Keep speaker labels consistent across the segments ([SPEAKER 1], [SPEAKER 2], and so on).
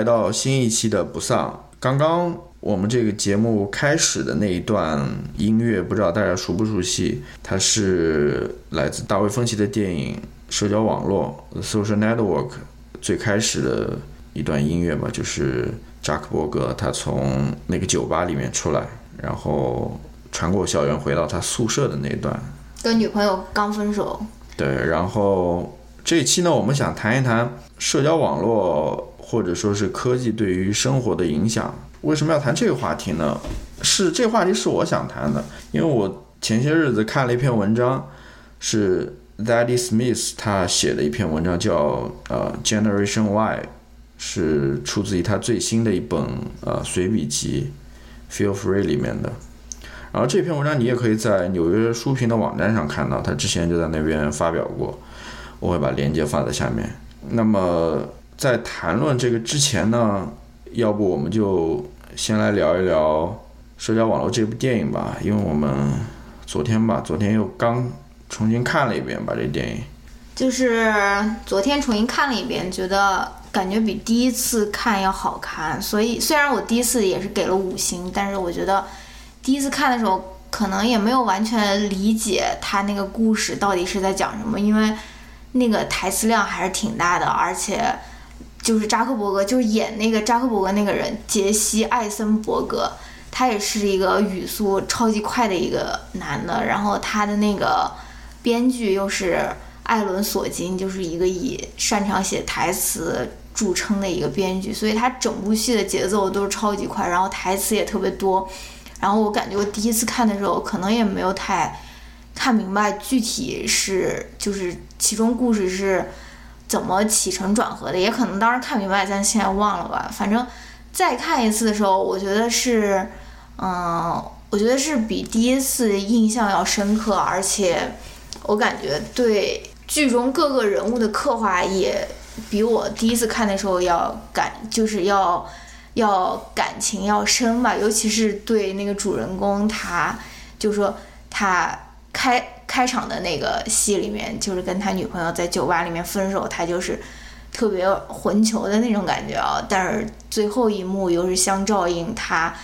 [SPEAKER 1] 来到新一期的不丧。刚刚我们这个节目开始的那一段音乐，不知道大家熟不熟悉？它是来自大卫芬奇的电影《社交网络》（Social Network） 最开始的一段音乐吧，就是扎克伯格他从那个酒吧里面出来，然后穿过校园回到他宿舍的那段。
[SPEAKER 2] 跟女朋友刚分手。
[SPEAKER 1] 对，然后这一期呢，我们想谈一谈社交网络或者说是科技对于生活的影响。为什么要谈这个话题呢？是这话题是我想谈的，因为我前些日子看了一篇文章，是 Zadie Smith 他写的一篇文章，叫呃 Generation Y，是出自于他最新的一本呃随笔集 Feel Free 里面的。然后这篇文章你也可以在纽约书评的网站上看到，他之前就在那边发表过，我会把链接放在下面。那么在谈论这个之前呢，要不我们就先来聊一聊《社交网络》这部电影吧，因为我们昨天吧，昨天又刚重新看了一遍吧，这电影。
[SPEAKER 2] 就是昨天重新看了一遍，觉得感觉比第一次看要好看。所以虽然我第一次也是给了五星，但是我觉得。第一次看的时候，可能也没有完全理解他那个故事到底是在讲什么，因为那个台词量还是挺大的，而且就是扎克伯格，就是演那个扎克伯格那个人杰西·艾森伯格，他也是一个语速超级快的一个男的，然后他的那个编剧又是艾伦·索金，就是一个以擅长写台词著称的一个编剧，所以他整部戏的节奏都是超级快，然后台词也特别多。然后我感觉我第一次看的时候，可能也没有太看明白具体是就是其中故事是怎么起承转合的，也可能当时看明白，但现在忘了吧。反正再看一次的时候，我觉得是，嗯，我觉得是比第一次印象要深刻，而且我感觉对剧中各个人物的刻画也比我第一次看的时候要感，就是要。要感情要深吧，尤其是对那个主人公，他就说他开开场的那个戏里面，就是跟他女朋友在酒吧里面分手，他就是特别混球的那种感觉啊。但是最后一幕又是相照应，他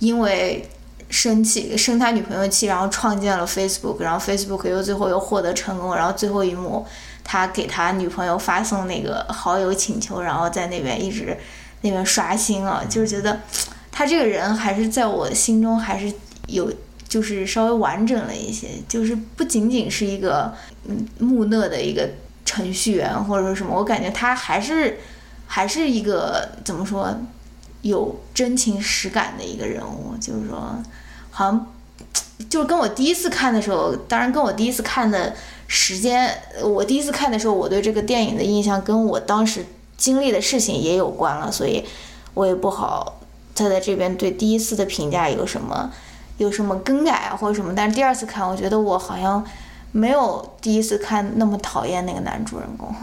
[SPEAKER 2] 因为生气生他女朋友气，然后创建了 Facebook，然后 Facebook 又最后又获得成功，然后最后一幕他给他女朋友发送那个好友请求，然后在那边一直。那边刷新了，就是觉得他这个人还是在我心中还是有，就是稍微完整了一些，就是不仅仅是一个嗯木讷的一个程序员或者说什么，我感觉他还是还是一个怎么说有真情实感的一个人物，就是说好像就是跟我第一次看的时候，当然跟我第一次看的时间，我第一次看的时候，我对这个电影的印象跟我当时。经历的事情也有关了，所以我也不好再在这边对第一次的评价有什么有什么更改啊或者什么。但是第二次看，我觉得我好像没有第一次看那么讨厌那个男主人公。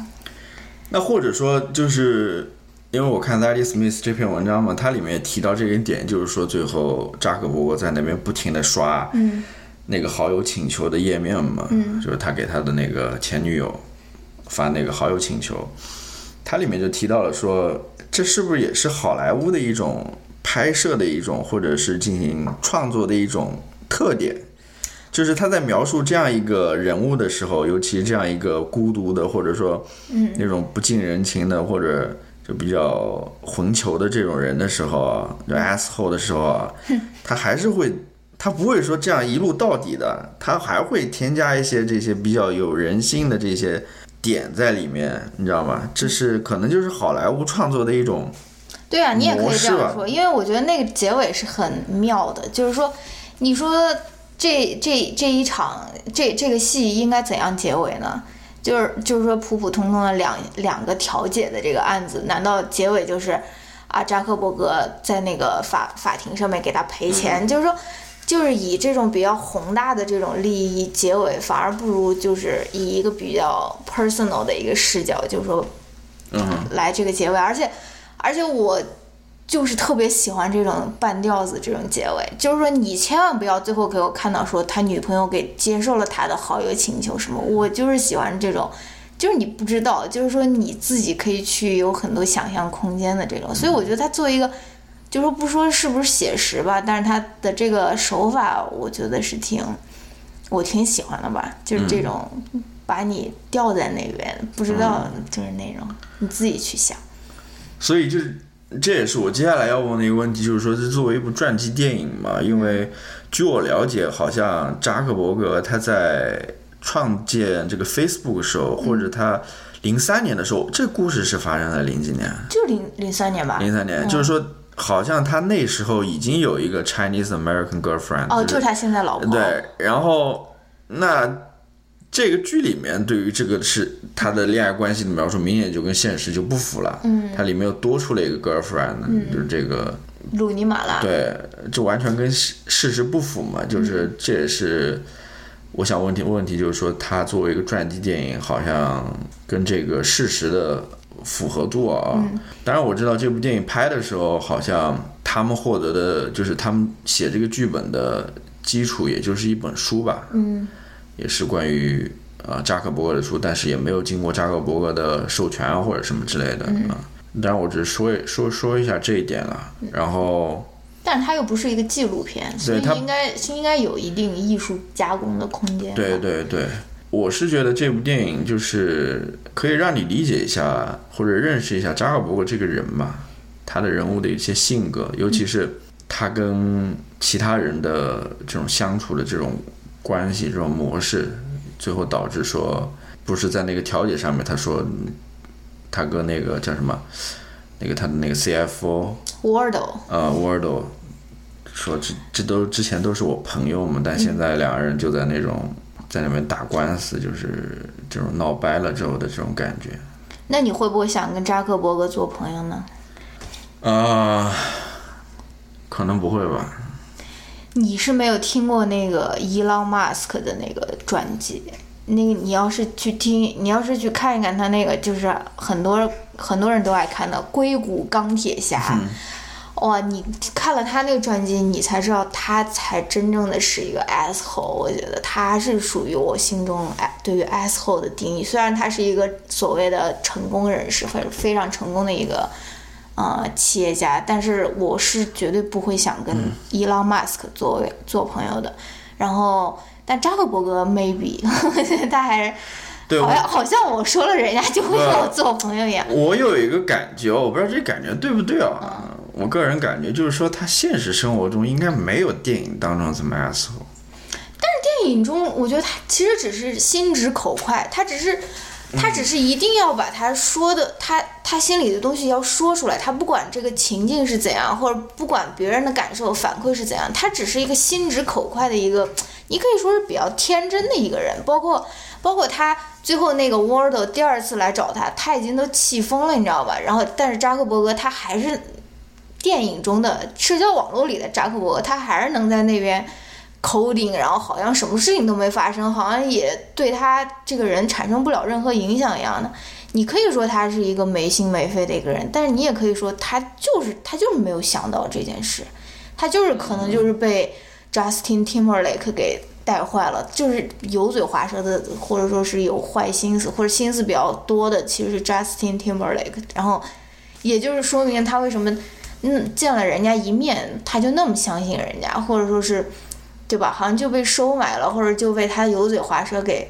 [SPEAKER 1] 那或者说，就是因为我看 Daddy Smith 这篇文章嘛，它里面也提到这个点，就是说最后扎克伯格在那边不停的刷那个好友请求的页面嘛，就是他给他的那个前女友发那个好友请求。它里面就提到了说，这是不是也是好莱坞的一种拍摄的一种，或者是进行创作的一种特点？就是他在描述这样一个人物的时候，尤其这样一个孤独的，或者说，
[SPEAKER 2] 嗯，
[SPEAKER 1] 那种不近人情的，或者就比较混球的这种人的时候啊，就 asshole 的时候啊，他还是会，他不会说这样一路到底的，他还会添加一些这些比较有人性的这些。点在里面，你知道吗？这是可能就是好莱坞创作的一种，
[SPEAKER 2] 对啊，你也可以这样说，因为我觉得那个结尾是很妙的，就是说，你说这这这一场这这个戏应该怎样结尾呢？就是就是说普普通通的两两个调解的这个案子，难道结尾就是啊扎克伯格在那个法法庭上面给他赔钱？就是说。就是以这种比较宏大的这种利益结尾，反而不如就是以一个比较 personal 的一个视角，就是说，
[SPEAKER 1] 嗯，
[SPEAKER 2] 来这个结尾。而且，而且我就是特别喜欢这种半吊子这种结尾，就是说你千万不要最后给我看到说他女朋友给接受了他的好友请求什么，我就是喜欢这种就是你不知道，就是说你自己可以去有很多想象空间的这种，所以我觉得他作为一个，就说不说是不是写实吧，但是他的这个手法，我觉得是挺，我挺喜欢的吧，就是这种把你吊在那边，不知道就是那种你自己去想。
[SPEAKER 1] 所以就是这也是我接下来要问的一个问题，就是说这作为一部传记电影嘛，因为据我了解，好像扎克伯格他在创建这个 Facebook 的时候，或者他零三年的时候，这故事是发生在零几年？
[SPEAKER 2] 就零零三年吧。
[SPEAKER 1] 零三年，就是说好像他那时候已经有一个 Chinese American girlfriend，
[SPEAKER 2] 哦，就是他现在老婆。
[SPEAKER 1] 对，然后那。这个剧里面对于这个是他的恋爱关系的描述，明显就跟现实就不符了。
[SPEAKER 2] 嗯，
[SPEAKER 1] 它里面又多出了一个 girlfriend，就是这个
[SPEAKER 2] 鲁尼马拉。
[SPEAKER 1] 对，这完全跟事事实不符嘛。就是这也是我想问题问题，就是说他作为一个传记电影，好像跟这个事实的符合度啊。当然我知道这部电影拍的时候，好像他们获得的就是他们写这个剧本的基础，也就是一本书吧。
[SPEAKER 2] 嗯。
[SPEAKER 1] 也是关于啊扎克伯格的书，但是也没有经过扎克伯格的授权啊或者什么之类的啊。当然我只是说说说一下这一点了。然后，
[SPEAKER 2] 但它又不是一个纪录片，所以应该应该有一定艺术加工的空间。
[SPEAKER 1] 对对对，我是觉得这部电影就是可以让你理解一下或者认识一下扎克伯格这个人嘛，他的人物的一些性格，尤其是他跟其他人的这种相处的这种。关系这种模式，最后导致说，不是在那个调解上面，他说，他跟那个叫什么，那个他的那个 CFO
[SPEAKER 2] Wardle，
[SPEAKER 1] 呃，Wardle，说这这都之前都是我朋友嘛，但现在两个人就在那种在那边打官司，就是这种闹掰了之后的这种感觉。
[SPEAKER 2] 那你会不会想跟扎克伯格做朋友呢？
[SPEAKER 1] 啊，可能不会吧。
[SPEAKER 2] 你是没有听过那个伊朗马斯克的那个专辑，那个你要是去听，你要是去看一看他那个，就是很多很多人都爱看的《硅谷钢铁侠》，哇，你看了他那个专辑，你才知道他才真正的是一个 asshole。我觉得他是属于我心中对于 asshole 的定义，虽然他是一个所谓的成功人士，或者非常成功的一个。呃，企业家，但是我是绝对不会想跟伊朗马斯克做为做朋友的。然后，但扎克伯格 maybe，他还是好像好像我说了，人家就会跟我做朋友一样。
[SPEAKER 1] 我有一个感觉，我不知道这感觉对不对啊？我个人感觉就是说，他现实生活中应该没有电影当中这么 asshole。
[SPEAKER 2] 但是电影中，我觉得他其实只是心直口快，他只是。他只是一定要把他说的，他他心里的东西要说出来。他不管这个情境是怎样，或者不管别人的感受反馈是怎样，他只是一个心直口快的一个，你可以说是比较天真的一个人。包括包括他最后那个 Ward 第二次来找他，他已经都气疯了，你知道吧？然后但是扎克伯格他还是电影中的社交网络里的扎克伯格，他还是能在那边。coding，然后好像什么事情都没发生，好像也对他这个人产生不了任何影响一样的。你可以说他是一个没心没肺的一个人，但是你也可以说他就是他就是没有想到这件事，他就是可能就是被 Justin Timberlake 给带坏了，就是油嘴滑舌的，或者说是有坏心思或者心思比较多的，其实是 Justin Timberlake。然后也就是说明他为什么嗯见了人家一面他就那么相信人家，或者说是。对吧？好像就被收买了，或者就被他油嘴滑舌给。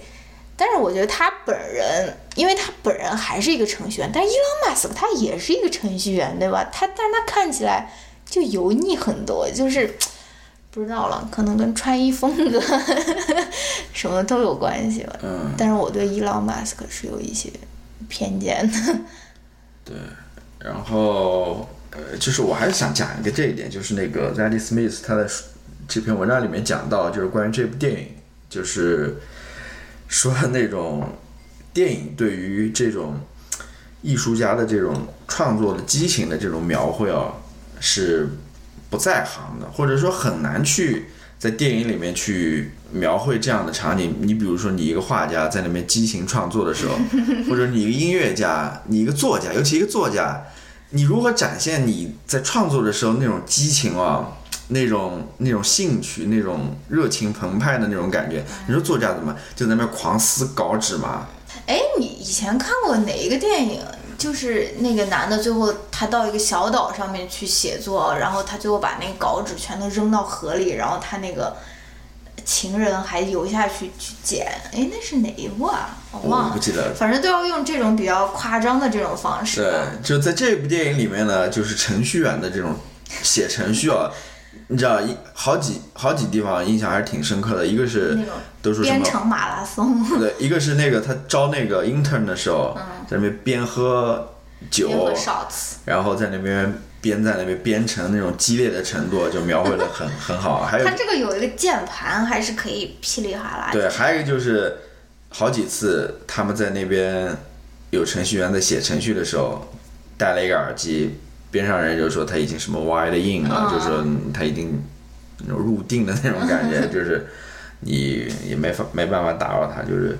[SPEAKER 2] 但是我觉得他本人，因为他本人还是一个程序员，但伊朗马斯克他也是一个程序员，对吧？他，但他看起来就油腻很多，就是不知道了，可能跟穿衣风格 什么都有关系吧。
[SPEAKER 1] 嗯。
[SPEAKER 2] 但是我对伊朗马斯克是有一些偏见的。
[SPEAKER 1] 对，然后呃，就是我还是想讲一个这一点，就是那个 Zadie Smith 他的。这篇文章里面讲到，就是关于这部电影，就是说那种电影对于这种艺术家的这种创作的激情的这种描绘啊，是不在行的，或者说很难去在电影里面去描绘这样的场景。你比如说，你一个画家在那边激情创作的时候，或者你一个音乐家，你一个作家，尤其一个作家，你如何展现你在创作的时候那种激情啊？那种那种兴趣，那种热情澎湃的那种感觉，你说作家怎么就在那边狂撕稿纸嘛？
[SPEAKER 2] 哎，你以前看过哪一个电影？就是那个男的最后他到一个小岛上面去写作，然后他最后把那个稿纸全都扔到河里，然后他那个情人还游下去去捡。哎，那是哪一部啊？我忘了，
[SPEAKER 1] 不记得了。
[SPEAKER 2] 反正都要用这种比较夸张的这种方式。
[SPEAKER 1] 对，就在这部电影里面呢，就是程序员的这种写程序啊，你知道，一好几好几地方印象还是挺深刻的。一个是都说什么？
[SPEAKER 2] 编程马拉松，
[SPEAKER 1] 对，一个是那个他招那个 intern 的时候，在那边边喝酒。然后在那边边在那边编程那种激烈的程度，就描绘的很 很好。还有
[SPEAKER 2] 他这个有一个键盘，还是可以噼里啪啦。
[SPEAKER 1] 对，还有一个就是好几次他们在那边有程序员在写程序的时候，戴了一个耳机，边上人就说他已经什么 wide in 了，
[SPEAKER 2] 嗯
[SPEAKER 1] 就说他已经那种入定的那种感觉，就是你也没法没办法打扰他，就是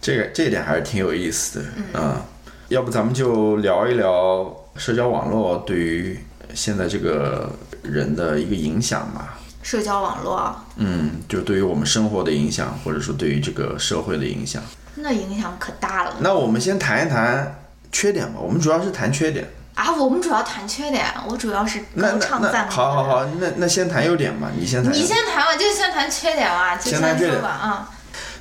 [SPEAKER 1] 这个这一点还是挺有意思的啊、要不咱们就聊一聊社交网络对于现在这个人的一个影响吧。
[SPEAKER 2] 社交网络啊
[SPEAKER 1] 嗯，就对于我们生活的影响，或者说对于这个社会的影响。
[SPEAKER 2] 那影响可大了
[SPEAKER 1] 那我们先谈一谈缺点吧，我们主要是谈缺点。
[SPEAKER 2] 啊！我们主要谈缺点，我主要是
[SPEAKER 1] 那那那
[SPEAKER 2] 高唱赞美。
[SPEAKER 1] 好好。好，那那先谈优点吧，你先谈。
[SPEAKER 2] 你先谈吧，就先谈缺点吧，就
[SPEAKER 1] 先
[SPEAKER 2] 说吧啊。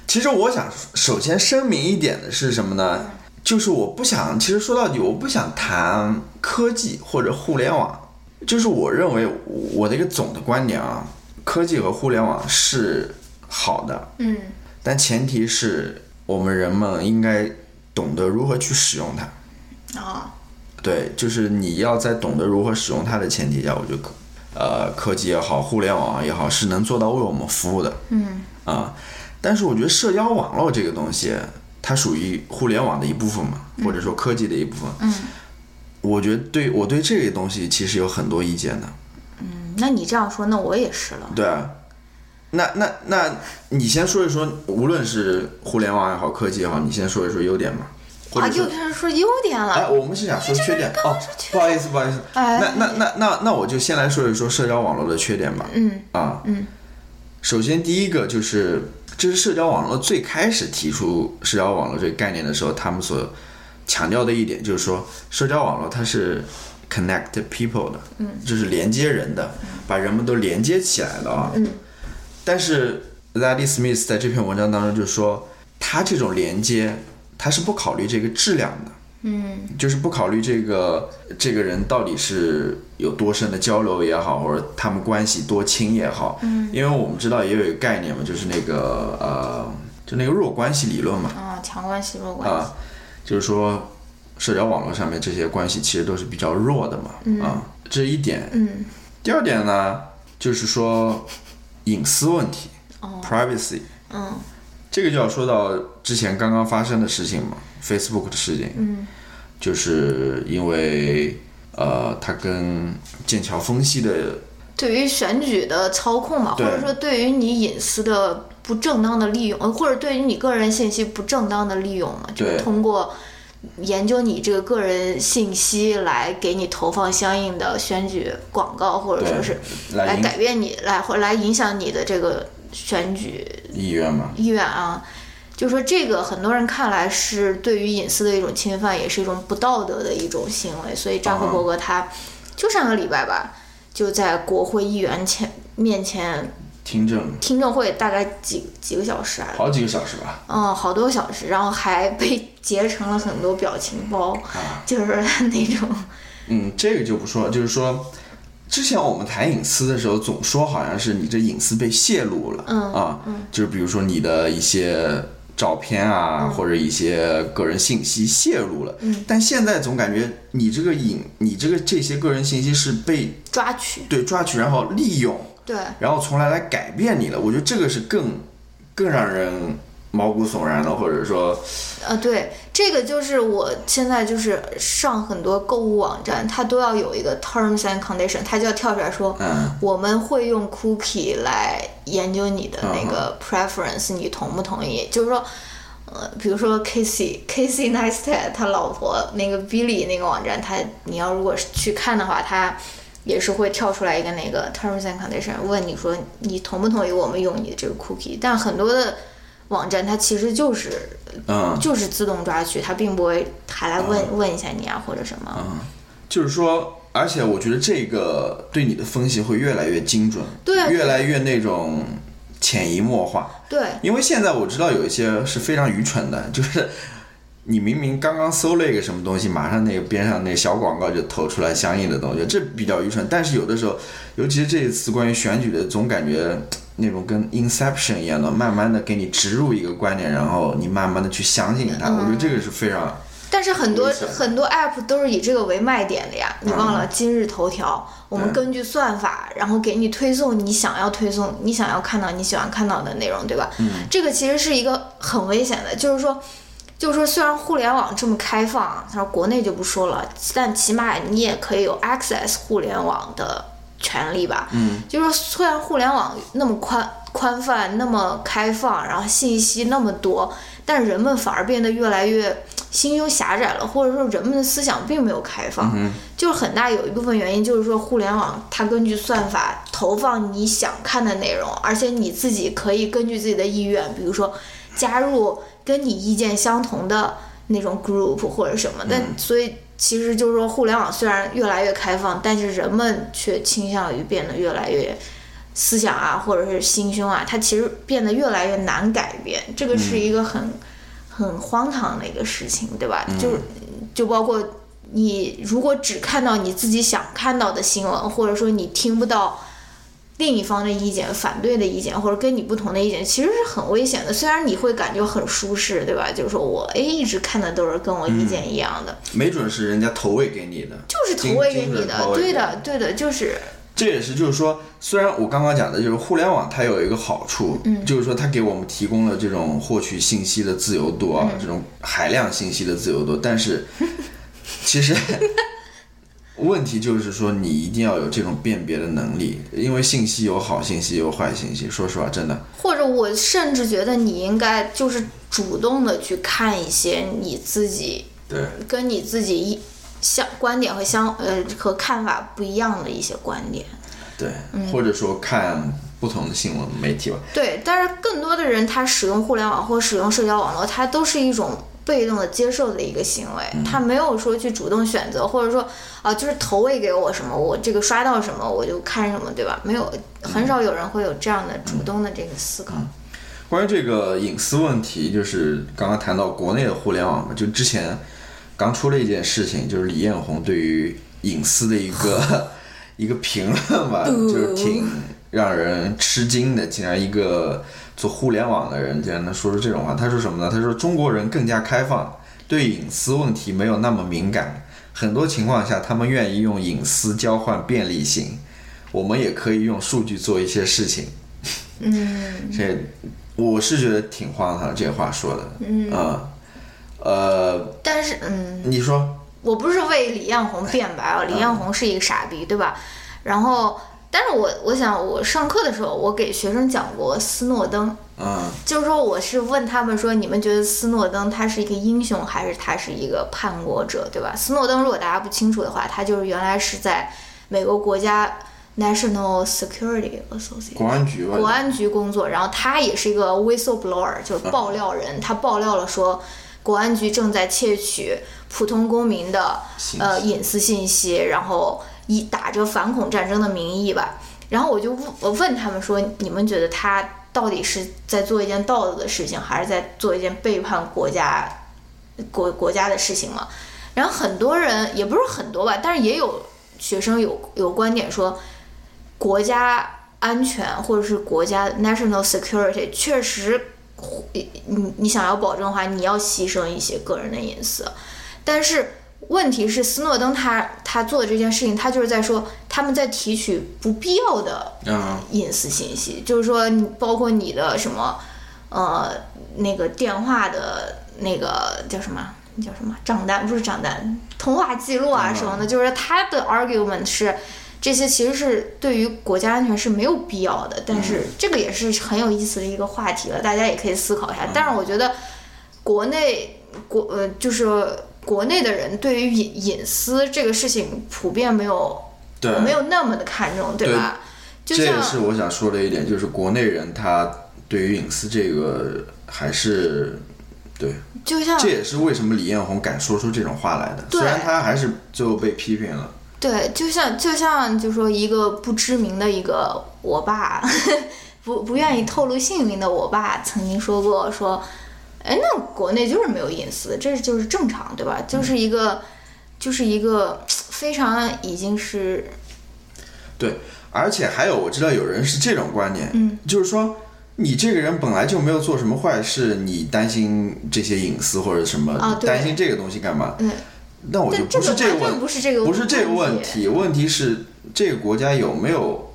[SPEAKER 1] 其实我想首先声明一点的是什么呢？就是我不想，其实说到底，我不想谈科技或者互联网。就是我认为我的一个总的观点啊，科技和互联网是好的，
[SPEAKER 2] 嗯
[SPEAKER 1] 但前提是我们人们应该懂得如何去使用它。
[SPEAKER 2] 啊
[SPEAKER 1] 对，就是你要在懂得如何使用它的前提下，我觉得科呃科技也好，互联网也好，是能做到为我们服务的
[SPEAKER 2] 嗯
[SPEAKER 1] 啊。但是我觉得社交网络这个东西，它属于互联网的一部分嘛，或者说科技的一部分。
[SPEAKER 2] 嗯
[SPEAKER 1] 我觉得对我对这个东西其实有很多意见的。
[SPEAKER 2] 嗯，那你这样说，那我也是了。
[SPEAKER 1] 对啊，那那那你先说一说，无论是互联网也好，科技也好，你先说一说优点吧。或
[SPEAKER 2] 啊，又开始说优点了
[SPEAKER 1] 哎，
[SPEAKER 2] 了。
[SPEAKER 1] 我们是想说缺点哦，不好意思，不好意思。
[SPEAKER 2] 哎
[SPEAKER 1] 那那那那那我就先来说一说社交网络的缺点吧。
[SPEAKER 2] 嗯
[SPEAKER 1] 啊，
[SPEAKER 2] 嗯，
[SPEAKER 1] 首先第一个就是，这是社交网络最开始提出社交网络这个概念的时候，他们所强调的一点就是说，社交网络它是 connect people 的，嗯，就是连接人的，把人们都连接起来的啊。
[SPEAKER 2] 嗯。
[SPEAKER 1] 但是 Zadie Smith 在这篇文章当中就说，他这种连接，他是不考虑这个质量的。
[SPEAKER 2] 嗯
[SPEAKER 1] 就是不考虑这个这个人到底是有多深的交流也好，或者他们关系多亲也好，嗯，因为我们知道也有一个概念嘛，就是那个呃，就那个弱关系理论嘛，
[SPEAKER 2] 啊，强关系弱关系。
[SPEAKER 1] 啊，就是说社交网络上面这些关系其实都是比较弱的嘛，啊，这是一点。
[SPEAKER 2] 嗯
[SPEAKER 1] 第二点呢，就是说隐私问题、
[SPEAKER 2] 哦
[SPEAKER 1] p r i v a c y
[SPEAKER 2] 嗯
[SPEAKER 1] 这个就要说到之前刚刚发生的事情嘛，Facebook 的事情，
[SPEAKER 2] 嗯。
[SPEAKER 1] 就是因为呃，他跟剑桥分析的
[SPEAKER 2] 对于选举的操控嘛，或者说对于你隐私的不正当的利用，呃或者对于你个人信息不正当的利用嘛，就是通过研究你这个个人信息来给你投放相应的选举广告，或者说是来改变你，来或来影响你的这个选举
[SPEAKER 1] 意愿嘛，
[SPEAKER 2] 意愿啊。就说这个，很多人看来是对于隐私的一种侵犯，也是一种不道德的一种行为。所以扎克伯格他就上个礼拜吧，就在国会议员前面前
[SPEAKER 1] 听证
[SPEAKER 2] 听证会，大概几几个小时啊，
[SPEAKER 1] 好几个小时吧，
[SPEAKER 2] 嗯，好多小时，然后还被截成了很多表情包，就是那种，
[SPEAKER 1] 嗯，这个就不说了，就是说。之前我们谈隐私的时候，总说好像是你这隐私被泄露了，
[SPEAKER 2] 嗯
[SPEAKER 1] 啊，就是比如说你的一些照片啊，或者一些个人信息泄露了，
[SPEAKER 2] 嗯。
[SPEAKER 1] 但现在总感觉你这个隐，你这个这些个人信息是被
[SPEAKER 2] 抓取，
[SPEAKER 1] 对抓取，然后利用，
[SPEAKER 2] 对，
[SPEAKER 1] 然后从来来改变你了。我觉得这个是更更让人毛骨悚然的，或者说，
[SPEAKER 2] 呃，对，这个就是我现在就是上很多购物网站，它都要有一个 terms and condition，它就要跳出来说，
[SPEAKER 1] 嗯，
[SPEAKER 2] 我们会用 cookie 来研究你的那个 preference，、你同不同意？就是说，呃，比如说 Casey Casey Neistat 他老婆那个 Billy 那个网站，他你要如果是去看的话，他也是会跳出来一个那个 terms and condition，问你说你同不同意我们用你的这个 cookie？但很多的网站，它其实就是
[SPEAKER 1] 嗯，
[SPEAKER 2] 就是自动抓取，它并不会还来问、问一下你啊或者什么。
[SPEAKER 1] 嗯就是说，而且我觉得这个对你的分析会越来越精准，
[SPEAKER 2] 对啊
[SPEAKER 1] 越来越那种潜移默化。
[SPEAKER 2] 对，
[SPEAKER 1] 因为现在我知道有一些是非常愚蠢的，就是你明明刚刚搜了一个什么东西，马上那个边上那个小广告就投出来相应的东西，这比较愚蠢。但是有的时候，尤其是这一次关于选举的，总感觉那种跟 Inception 一样的，慢慢的给你植入一个观点，然后你慢慢的去相信它。我觉得这个是非常
[SPEAKER 2] 但是很多很多 app 都是以这个为卖点的呀。你忘了今日头条，我们根据算法，然后给你推送你想要推送、你想要看到、你喜欢看到的内容，对吧？嗯。这个其实是一个很危险的，就是说。就是说，虽然互联网这么开放，他说国内就不说了，但起码你也可以有 access 互联网的权利吧。嗯，就是说，虽然互联网那么宽宽泛、那么开放，然后信息那么多，但人们反而变得越来越心胸狭窄了，或者说人们的思想并没有开放。
[SPEAKER 1] 嗯
[SPEAKER 2] 就是很大有一部分原因就是说，互联网它根据算法投放你想看的内容，而且你自己可以根据自己的意愿，比如说加入跟你意见相同的那种 group 或者什么。但所以其实就是说，互联网虽然越来越开放，但是人们却倾向于变得越来越。思想啊，或者是心胸啊，它其实变得越来越难改变，这个是一个很、很荒唐的一个事情，对吧？就是就包括你如果只看到你自己想看到的新闻，或者说你听不到另一方的意见、反对的意见，或者跟你不同的意见，其实是很危险的。虽然你会感觉很舒适，对吧？就是说我哎一直看的都是跟我意见一样的，
[SPEAKER 1] 没准是人家投喂给你的，
[SPEAKER 2] 就是投喂给你的，对的，对的，就是
[SPEAKER 1] 这也是就是说，虽然我刚刚讲的就是互联网它有一个好处，
[SPEAKER 2] 嗯
[SPEAKER 1] 就是说它给我们提供了这种获取信息的自由度
[SPEAKER 2] 嗯
[SPEAKER 1] 啊，这种海量信息的自由度，但是 其实问题就是说你一定要有这种辨别的能力，因为信息有好信息有坏信息，说实话，真的，
[SPEAKER 2] 或者我甚至觉得你应该就是主动的去看一些你自己
[SPEAKER 1] 对，
[SPEAKER 2] 跟你自己一相观点和相呃和看法不一样的一些观点。
[SPEAKER 1] 对，
[SPEAKER 2] 嗯。
[SPEAKER 1] 或者说看不同的新闻媒体吧，
[SPEAKER 2] 对，但是更多的人他使用互联网或使用社交网络，他都是一种被动的接受的一个行为，他没有说去主动选择，或者说啊就是投喂给我什么，我这个刷到什么我就看什么，对吧？没有，很少有人会有这样的主动的这个思考。
[SPEAKER 1] 关于这个隐私问题，就是刚刚谈到国内的互联网嘛，就之前刚出了一件事情，就是李彦宏对于隐私的一个 一个评论吧，就是挺让人吃惊的。竟然一个做互联网的人竟然能说出这种话，他说什么呢？他说中国人更加开放，对隐私问题没有那么敏感，很多情况下他们愿意用隐私交换便利性，我们也可以用数据做一些事情。
[SPEAKER 2] 嗯
[SPEAKER 1] 这我是觉得挺荒唐，这话说的，嗯呃，
[SPEAKER 2] 但是嗯。
[SPEAKER 1] 你说，
[SPEAKER 2] 我不是为李彦宏辩白啊，李彦宏是一个傻逼，对吧？然后，但是我我想，我上课的时候，我给学生讲过斯诺登，
[SPEAKER 1] 嗯。
[SPEAKER 2] 就是说我是问他们说，你们觉得斯诺登他是一个英雄，还是他是一个叛国者，对吧？斯诺登如果大家不清楚的话，他就是原来是在美国国家 National Security Association
[SPEAKER 1] 国安局吧，
[SPEAKER 2] 国安局工作，然后他也是一个 whistleblower，就是爆料人，他爆料了说，国安局正在窃取普通公民的呃隐私信息，然后以打着反恐战争的名义吧，然后我就问我问他们说，你们觉得他到底是在做一件道德的事情，还是在做一件背叛国家国国家的事情吗？然后很多人也不是很多吧，但是也有学生有有观点说，国家安全或者是国家 national security 确实，你你想要保证的话，你要牺牲一些个人的隐私。但是问题是，斯诺登他他做的这件事情，他就是在说他们在提取不必要的
[SPEAKER 1] 嗯
[SPEAKER 2] 隐私信息，就是说你包括你的什么呃那个电话的那个叫什么叫什么账单不是账单，通话记录啊
[SPEAKER 1] 嗯
[SPEAKER 2] 什么的，就是他的 argument 是。这些其实是对于国家安全是没有必要的，但是这个也是很有意思的一个话题了，大家也可以思考一下。但是我觉得国内国呃就是国内的人对于隐隐私这个事情普遍没有
[SPEAKER 1] 对，
[SPEAKER 2] 没有那么的看重，对。吧？就
[SPEAKER 1] 这也是我想说的一点，就是国内人他对于隐私这个还是对，
[SPEAKER 2] 就像
[SPEAKER 1] 这也是为什么李彦宏敢说出这种话来的。虽然他还是最后被批评了，
[SPEAKER 2] 对，就像就像就说一个不知名的一个我爸，不不愿意透露姓名的我爸曾经说过说，哎，那国内就是没有隐私，这就是正常，对吧？就是一个就是一个非常已经是
[SPEAKER 1] 对，而且还有我知道有人是这种观念，
[SPEAKER 2] 嗯，
[SPEAKER 1] 就是说你这个人本来就没有做什么坏事，你担心这些隐私或者什么，
[SPEAKER 2] 啊
[SPEAKER 1] 担心这个东西干嘛？
[SPEAKER 2] 嗯，
[SPEAKER 1] 那我就
[SPEAKER 2] 但
[SPEAKER 1] 不是这个问
[SPEAKER 2] 不是这个
[SPEAKER 1] 不是这个问
[SPEAKER 2] 问
[SPEAKER 1] 题，问题是这个国家有没有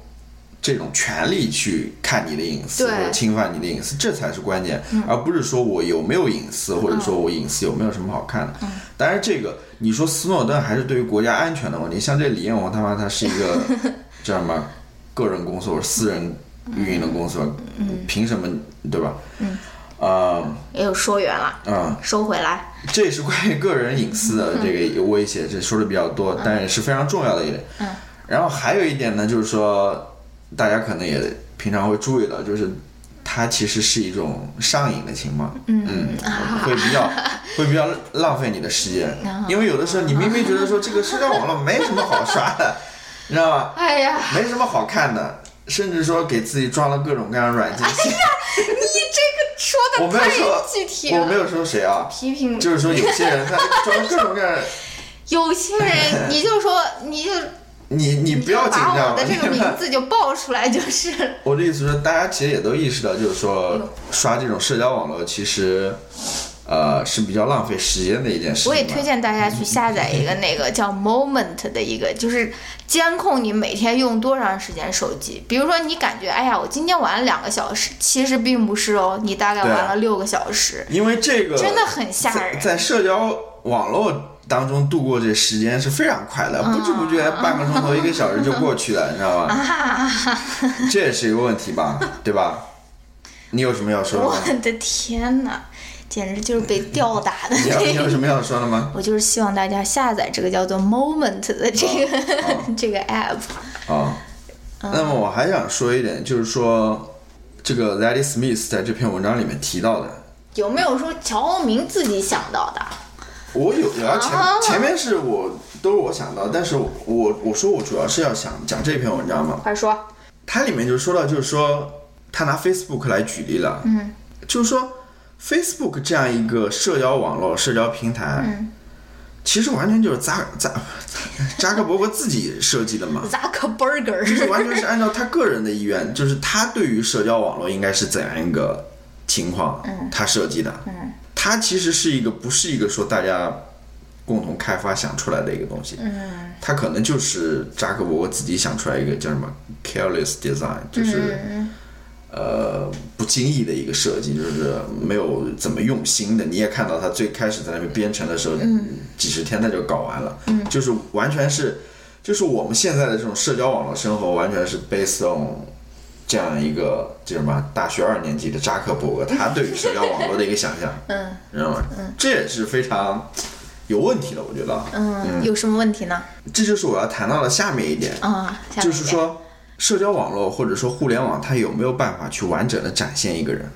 [SPEAKER 1] 这种权利去看你的隐私或者侵犯你的隐私，这才是关键，而不是说我有没有隐私，或者说我隐私有没有什么好看的。
[SPEAKER 2] 嗯
[SPEAKER 1] 当然，这个你说斯诺登还是对于国家安全的问题，像这李彦宏他妈他是一个 叫什么个人公司或者私人运营的公司吧，凭什么对吧？嗯，啊
[SPEAKER 2] 也有说远了，
[SPEAKER 1] 嗯。
[SPEAKER 2] 收回来。
[SPEAKER 1] 这也是关于个人隐私的这个威胁，这说的比较多，但也是非常重要的一点。
[SPEAKER 2] 嗯。
[SPEAKER 1] 然后还有一点呢，就是说，大家可能也平常会注意到，就是它其实是一种上瘾的情况。嗯。会比较 会比较浪费你的时间，因为有的时候你明明觉得说这个社交网络没什么好刷的，你知道吗？
[SPEAKER 2] 哎呀，
[SPEAKER 1] 没什么好看的，甚至说给自己装了各种各样的软件。
[SPEAKER 2] 哎呀你这个说的我
[SPEAKER 1] 没有说
[SPEAKER 2] 具体了，
[SPEAKER 1] 我没有说谁啊，
[SPEAKER 2] 批评
[SPEAKER 1] 就是说有些人他装了各种各样的。
[SPEAKER 2] 有些人，你就说你就
[SPEAKER 1] 你你不要紧
[SPEAKER 2] 把
[SPEAKER 1] 张
[SPEAKER 2] 我的这个 名字就报出来就是。
[SPEAKER 1] 我的意思是，大家其实也都意识到，就是说刷这种社交网络，其实呃是比较浪费时间的一件事情。
[SPEAKER 2] 我也推荐大家去下载一个那个叫 Moment 的一个，就是监控你每天用多长时间手机。比如说你感觉，哎呀，我今天玩了两个小时，其实并不是哦，你大概玩了六个小时。
[SPEAKER 1] 因为这个
[SPEAKER 2] 真的很吓人
[SPEAKER 1] 在社交网络当中度过这时间是非常快的，不知不觉半个钟头、一个小时就过去了，你知道
[SPEAKER 2] 啊
[SPEAKER 1] 吗？这也是一个问题吧，对吧？你有什么要说的
[SPEAKER 2] 我？的天哪，简直就是被吊打的
[SPEAKER 1] 你有什么要说的吗？
[SPEAKER 2] 我就是希望大家下载这个叫做 Moment 的这个、
[SPEAKER 1] 哦
[SPEAKER 2] 这个 app。
[SPEAKER 1] 啊，那么我还想说一点，就是说这个 Zadie Smith 在这篇文章里面提到的，
[SPEAKER 2] 有没有说乔明自己想到的？
[SPEAKER 1] 我有有啊，前
[SPEAKER 2] 啊。
[SPEAKER 1] 前面是我都是我想到，但是我我说我主要是要想讲这篇文章嘛，
[SPEAKER 2] 快说。
[SPEAKER 1] 它里面就说到，就是说他拿 Facebook 来举例了，
[SPEAKER 2] 嗯，
[SPEAKER 1] 就是说 Facebook 这样一个社交网络、社交平台，
[SPEAKER 2] 嗯。
[SPEAKER 1] 其实完全就是扎扎 扎克伯格自己设计的嘛
[SPEAKER 2] ，Zuckerberger
[SPEAKER 1] 就是完全是按照他个人的意愿，就是他对于社交网络应该是怎样一个情况，他设计的。
[SPEAKER 2] 嗯，
[SPEAKER 1] 它其实是一个不是一个说大家共同开发想出来的一个东西，
[SPEAKER 2] 嗯。
[SPEAKER 1] 它可能就是扎克伯格自己想出来一个叫什么 careless design，就是、
[SPEAKER 2] 嗯。
[SPEAKER 1] 呃不经意的一个设计，就是没有怎么用心的。你也看到他最开始在那边编程的时候，几十天他就搞完了，就是完全是，就是我们现在的这种社交网络生活，完全是 based on 这样一个叫什么大学二年级的扎克伯格他对于社交网络的一个想象，
[SPEAKER 2] 嗯
[SPEAKER 1] 你知道吗？嗯这也是非常有问题的，我觉得。
[SPEAKER 2] 嗯，有什么问题呢？
[SPEAKER 1] 这就是我要谈到的下面一点，
[SPEAKER 2] 啊，
[SPEAKER 1] 就是说，社交网络或者说互联网，它有没有办法去完整的展现一个人？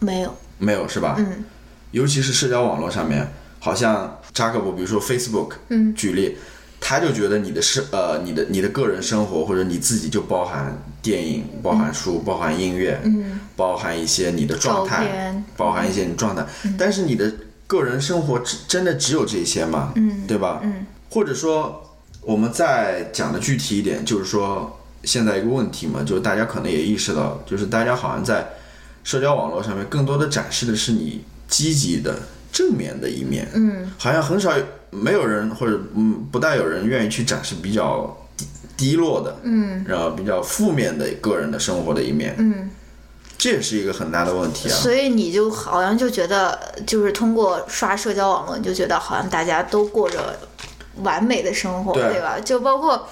[SPEAKER 2] 没有。
[SPEAKER 1] 没有，是吧？
[SPEAKER 2] 嗯
[SPEAKER 1] 尤其是社交网络上面，好像扎克伯，比如说 Facebook，
[SPEAKER 2] 嗯，
[SPEAKER 1] 举例，他就觉得你的生呃，你的你的个人生活或者你自己就包含电影、包含书、包含音乐，
[SPEAKER 2] 嗯，
[SPEAKER 1] 包含一些你的状态，包含一些你状态，但是你的个人生活只真的只有这些吗？
[SPEAKER 2] 嗯。
[SPEAKER 1] 对吧？
[SPEAKER 2] 嗯。
[SPEAKER 1] 或者说，我们再讲的具体一点，就是说现在一个问题嘛，就是大家可能也意识到，就是大家好像在社交网络上面更多的展示的是你积极的、正面的一面，
[SPEAKER 2] 嗯。
[SPEAKER 1] 好像很少有没有人或者嗯不大有人愿意去展示比较低低落的，
[SPEAKER 2] 嗯。
[SPEAKER 1] 然后比较负面的个人的生活的一面，
[SPEAKER 2] 嗯，
[SPEAKER 1] 这也是一个很大的问题啊。
[SPEAKER 2] 所以你就好像就觉得，就是通过刷社交网络，你就觉得好像大家都过着完美的生活，
[SPEAKER 1] 对。
[SPEAKER 2] 对吧？就包括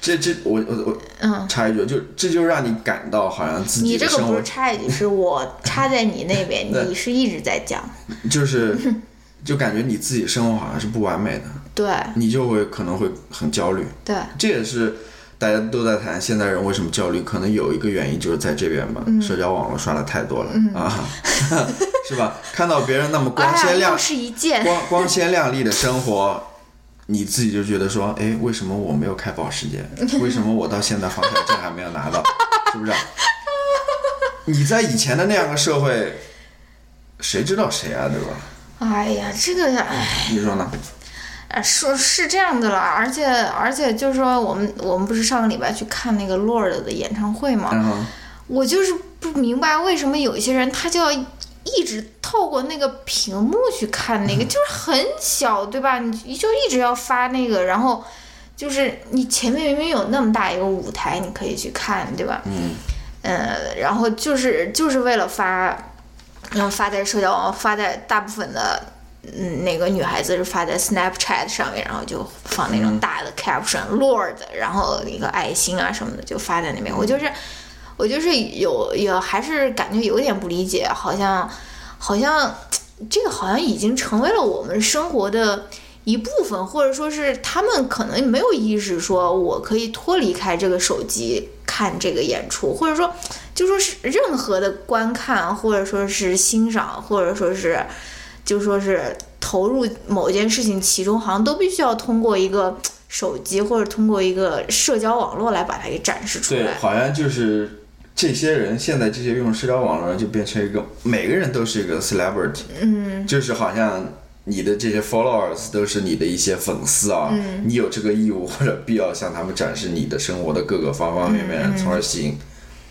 [SPEAKER 1] 这这我我我
[SPEAKER 2] 嗯，
[SPEAKER 1] 插一句，就这就让你感到好像自己
[SPEAKER 2] 你这个不是插一句，是我插在你那边，你是一直在讲，
[SPEAKER 1] 就是就感觉你自己生活好像是不完美的，
[SPEAKER 2] 对
[SPEAKER 1] 你就会可能会很焦虑。
[SPEAKER 2] 对，
[SPEAKER 1] 这也是大家都在谈现代人为什么焦虑，可能有一个原因就是在这边吧，
[SPEAKER 2] 嗯
[SPEAKER 1] 社交网络刷的太多了、啊，是吧？看到别人那么光鲜亮
[SPEAKER 2] 是一件。
[SPEAKER 1] 光光鲜亮丽的生活，你自己就觉得说，哎，为什么我没有开保时捷？为什么我到现在房产证还没有拿到？是不是？你在以前的那样的社会，谁知道谁啊，对吧？
[SPEAKER 2] 哎呀，这个哎，
[SPEAKER 1] 你说呢？
[SPEAKER 2] 呃说是这样的了，而且而且就是说，我们我们不是上个礼拜去看那个 Lord 的演唱会嘛，
[SPEAKER 1] 嗯
[SPEAKER 2] 我就是不明白为什么有一些人他就要一直透过那个屏幕去看那个，就是很小，对吧？你就一直要发那个，然后就是你前面明明有那么大一个舞台，你可以去看，对吧？
[SPEAKER 1] 嗯，
[SPEAKER 2] 呃，然后就是就是为了发，嗯，发在社交网，发在大部分的。嗯，那个女孩子是发在 Snapchat 上面，然后就放那种大的 caption、Lord，然后一个爱心啊什么的，就发在那边。我就是，我就是有有还是感觉有点不理解，好像好像这个好像已经成为了我们生活的一部分，或者说是他们可能没有意识说我可以脱离开这个手机看这个演出，或者说就说是任何的观看，或者说是欣赏，或者说是就说是投入某件事情其中，好像都必须要通过一个手机或者通过一个社交网络来把它给展示出来。
[SPEAKER 1] 对，好像就是这些人，现在这些用社交网络就变成一个，每个人都是一个 celebrity，
[SPEAKER 2] 嗯，
[SPEAKER 1] 就是好像你的这些 followers 都是你的一些粉丝啊，
[SPEAKER 2] 嗯。
[SPEAKER 1] 你有这个义务或者必要向他们展示你的生活的各个方方面面，
[SPEAKER 2] 嗯
[SPEAKER 1] 从而吸引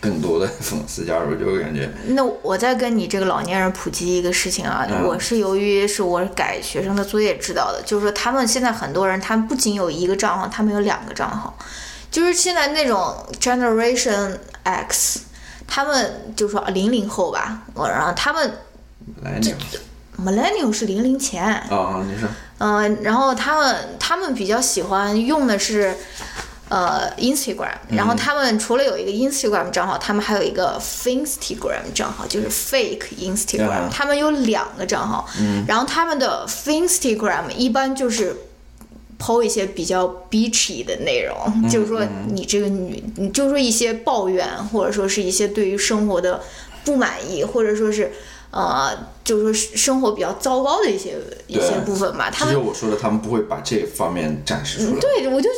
[SPEAKER 1] 更多的粉丝加入，就感觉。
[SPEAKER 2] 那我再跟你这个老年人普及一个事情啊，
[SPEAKER 1] 嗯。
[SPEAKER 2] 我是由于是我改学生的作业知道的，就是说他们现在很多人，他们不仅有一个账号，他们有两个账号，就是现在那种 Generation X，他们就说零零后吧，我然后他们
[SPEAKER 1] 来你
[SPEAKER 2] Millennial 是零零前，
[SPEAKER 1] 啊，你说。
[SPEAKER 2] 嗯、然后他们他们比较喜欢用的是呃 Instagram，然后他们除了有一个 Instagram 账号，他们还有一个 Finstagram 账号，就是 fake Instagram，、
[SPEAKER 1] 啊。
[SPEAKER 2] 他们有两个账号，然后他们的 Finstagram 一般就是。抛一些比较 bitchy 的内容，就是说你这个女，你就说一些抱怨，或者说是一些对于生活的不满意，或者说是呃，就是说生活比较糟糕的一些一些部分吧。他
[SPEAKER 1] 这
[SPEAKER 2] 们
[SPEAKER 1] 就我说的，他们不会把这方面展示出来。
[SPEAKER 2] 对，我就觉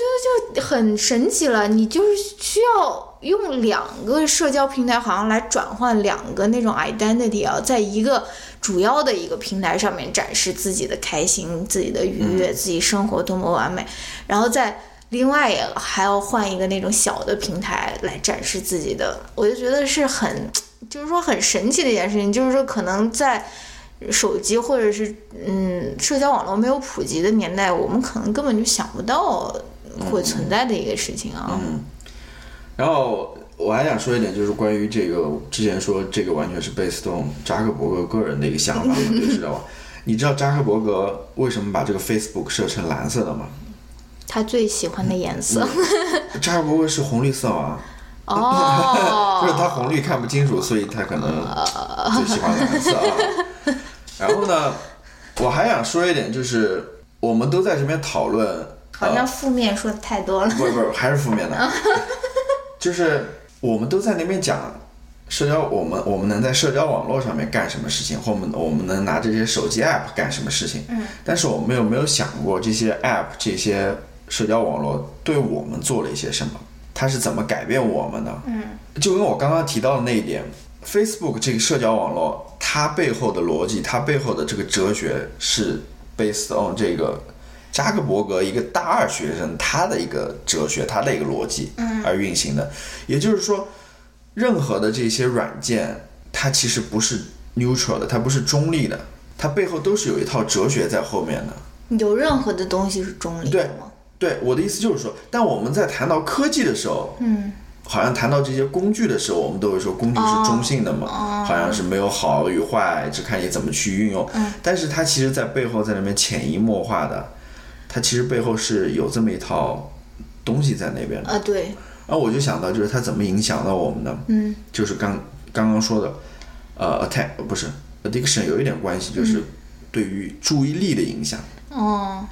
[SPEAKER 2] 得就很神奇了。你就是需要用两个社交平台，好像来转换两个那种 identity 啊，在一个主要的一个平台上面展示自己的开心、自己的愉悦、自己生活多么完美，然后在另外也还要换一个那种小的平台来展示自己的，我就觉得是很，就是说很神奇的一件事情，就是说可能在。手机或者是嗯社交网络没有普及的年代，我们可能根本就想不到会存在的一个事情啊。
[SPEAKER 1] 然后我还想说一点，就是关于这个之前说这个完全是贝斯通扎克伯格个人的一个想法嘛，就知道吧？你知道扎克伯格为什么把这个 Facebook 设成蓝色的吗？
[SPEAKER 2] 他最喜欢的颜色
[SPEAKER 1] 扎克伯格是红绿色嘛，
[SPEAKER 2] 哦，
[SPEAKER 1] 就是他红绿看不清楚，所以他可能最喜欢蓝色啊。然后呢，我还想说一点，就是我们都在这边讨论，
[SPEAKER 2] 好像负面说的太多了。
[SPEAKER 1] 不是不是，还是负面的，就是我们都在那边讲社交，我们我们能在社交网络上面干什么事情，或我们我们能拿这些手机 app 干什么事情。
[SPEAKER 2] 嗯。
[SPEAKER 1] 但是我们有没有想过，这些 app 这些社交网络对我们做了一些什么？它是怎么改变我们的？
[SPEAKER 2] 嗯。
[SPEAKER 1] 就跟我刚刚提到的那一点，Facebook 这个社交网络，它背后的逻辑，它背后的这个哲学是 based on 这个扎克伯格一个大二学生他的一个哲学，他的一个逻辑而运行的。也就是说，任何的这些软件，它其实不是 neutral 的，它不是中立的，它背后都是有一套哲学在后面的。
[SPEAKER 2] 有任何的东西是中立的吗？
[SPEAKER 1] 对，我的意思就是说，但我们在谈到科技的时候，
[SPEAKER 2] 嗯，
[SPEAKER 1] 好像谈到这些工具的时候，我们都会说工具是中性的嘛，
[SPEAKER 2] 哦
[SPEAKER 1] 好像是没有好与坏，只看你怎么去运用。
[SPEAKER 2] 嗯
[SPEAKER 1] 但是它其实，在背后在那边潜移默化的，它其实背后是有这么一套东西在那边的。
[SPEAKER 2] 啊，对，
[SPEAKER 1] 然后我就想到，就是它怎么影响到我们的？
[SPEAKER 2] 嗯
[SPEAKER 1] 就是刚刚刚说的，呃，attack 不是 addiction 有一点关系，就是对于注意力的影响。
[SPEAKER 2] 哦，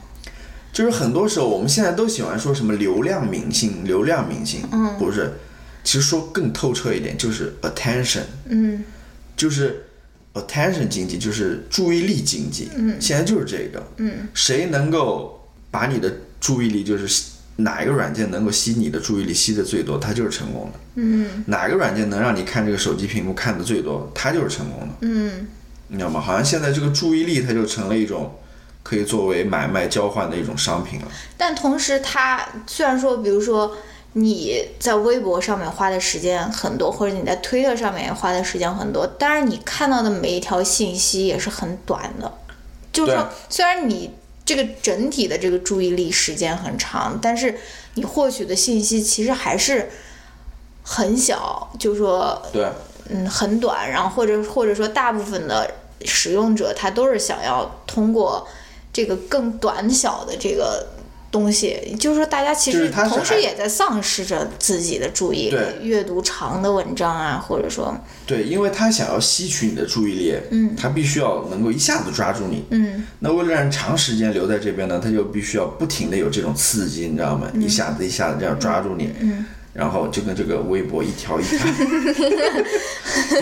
[SPEAKER 1] 就是很多时候我们现在都喜欢说什么流量明星，流量明星，嗯，不是，其实说更透彻一点，就是 attention，
[SPEAKER 2] 嗯，
[SPEAKER 1] 就是 attention 经济，就是注意力经济，嗯，现在就是这个，
[SPEAKER 2] 嗯，
[SPEAKER 1] 谁能够把你的注意力，就是哪一个软件能够吸你的注意力吸的最多，它就是成功的，
[SPEAKER 2] 嗯。
[SPEAKER 1] 哪个软件能让你看这个手机屏幕看的最多，它就是成功的，
[SPEAKER 2] 嗯。
[SPEAKER 1] 你知道吗？好像现在这个注意力它就成了一种可以作为买卖交换的一种商品了。
[SPEAKER 2] 但同时，它虽然说，比如说你在微博上面花的时间很多，或者你在推特上面花的时间很多，但是你看到的每一条信息也是很短的。就是说，虽然你这个整体的这个注意力时间很长，但是你获取的信息其实还是很小，就是说
[SPEAKER 1] 对，
[SPEAKER 2] 嗯，很短，然后或者或者说大部分的使用者他都是想要通过这个更短小的这个东西，就是说大家其实同时也在丧失着自己的注意力
[SPEAKER 1] 对，
[SPEAKER 2] 阅读长的文章啊，或者说
[SPEAKER 1] 对，因为他想要吸取你的注意力，
[SPEAKER 2] 嗯
[SPEAKER 1] 他必须要能够一下子抓住你。
[SPEAKER 2] 嗯
[SPEAKER 1] 那为了让人长时间留在这边呢，他就必须要不停的有这种刺激，你知道吗？一下子一下子这样抓住你，
[SPEAKER 2] 嗯
[SPEAKER 1] 然后就跟这个微博一条一条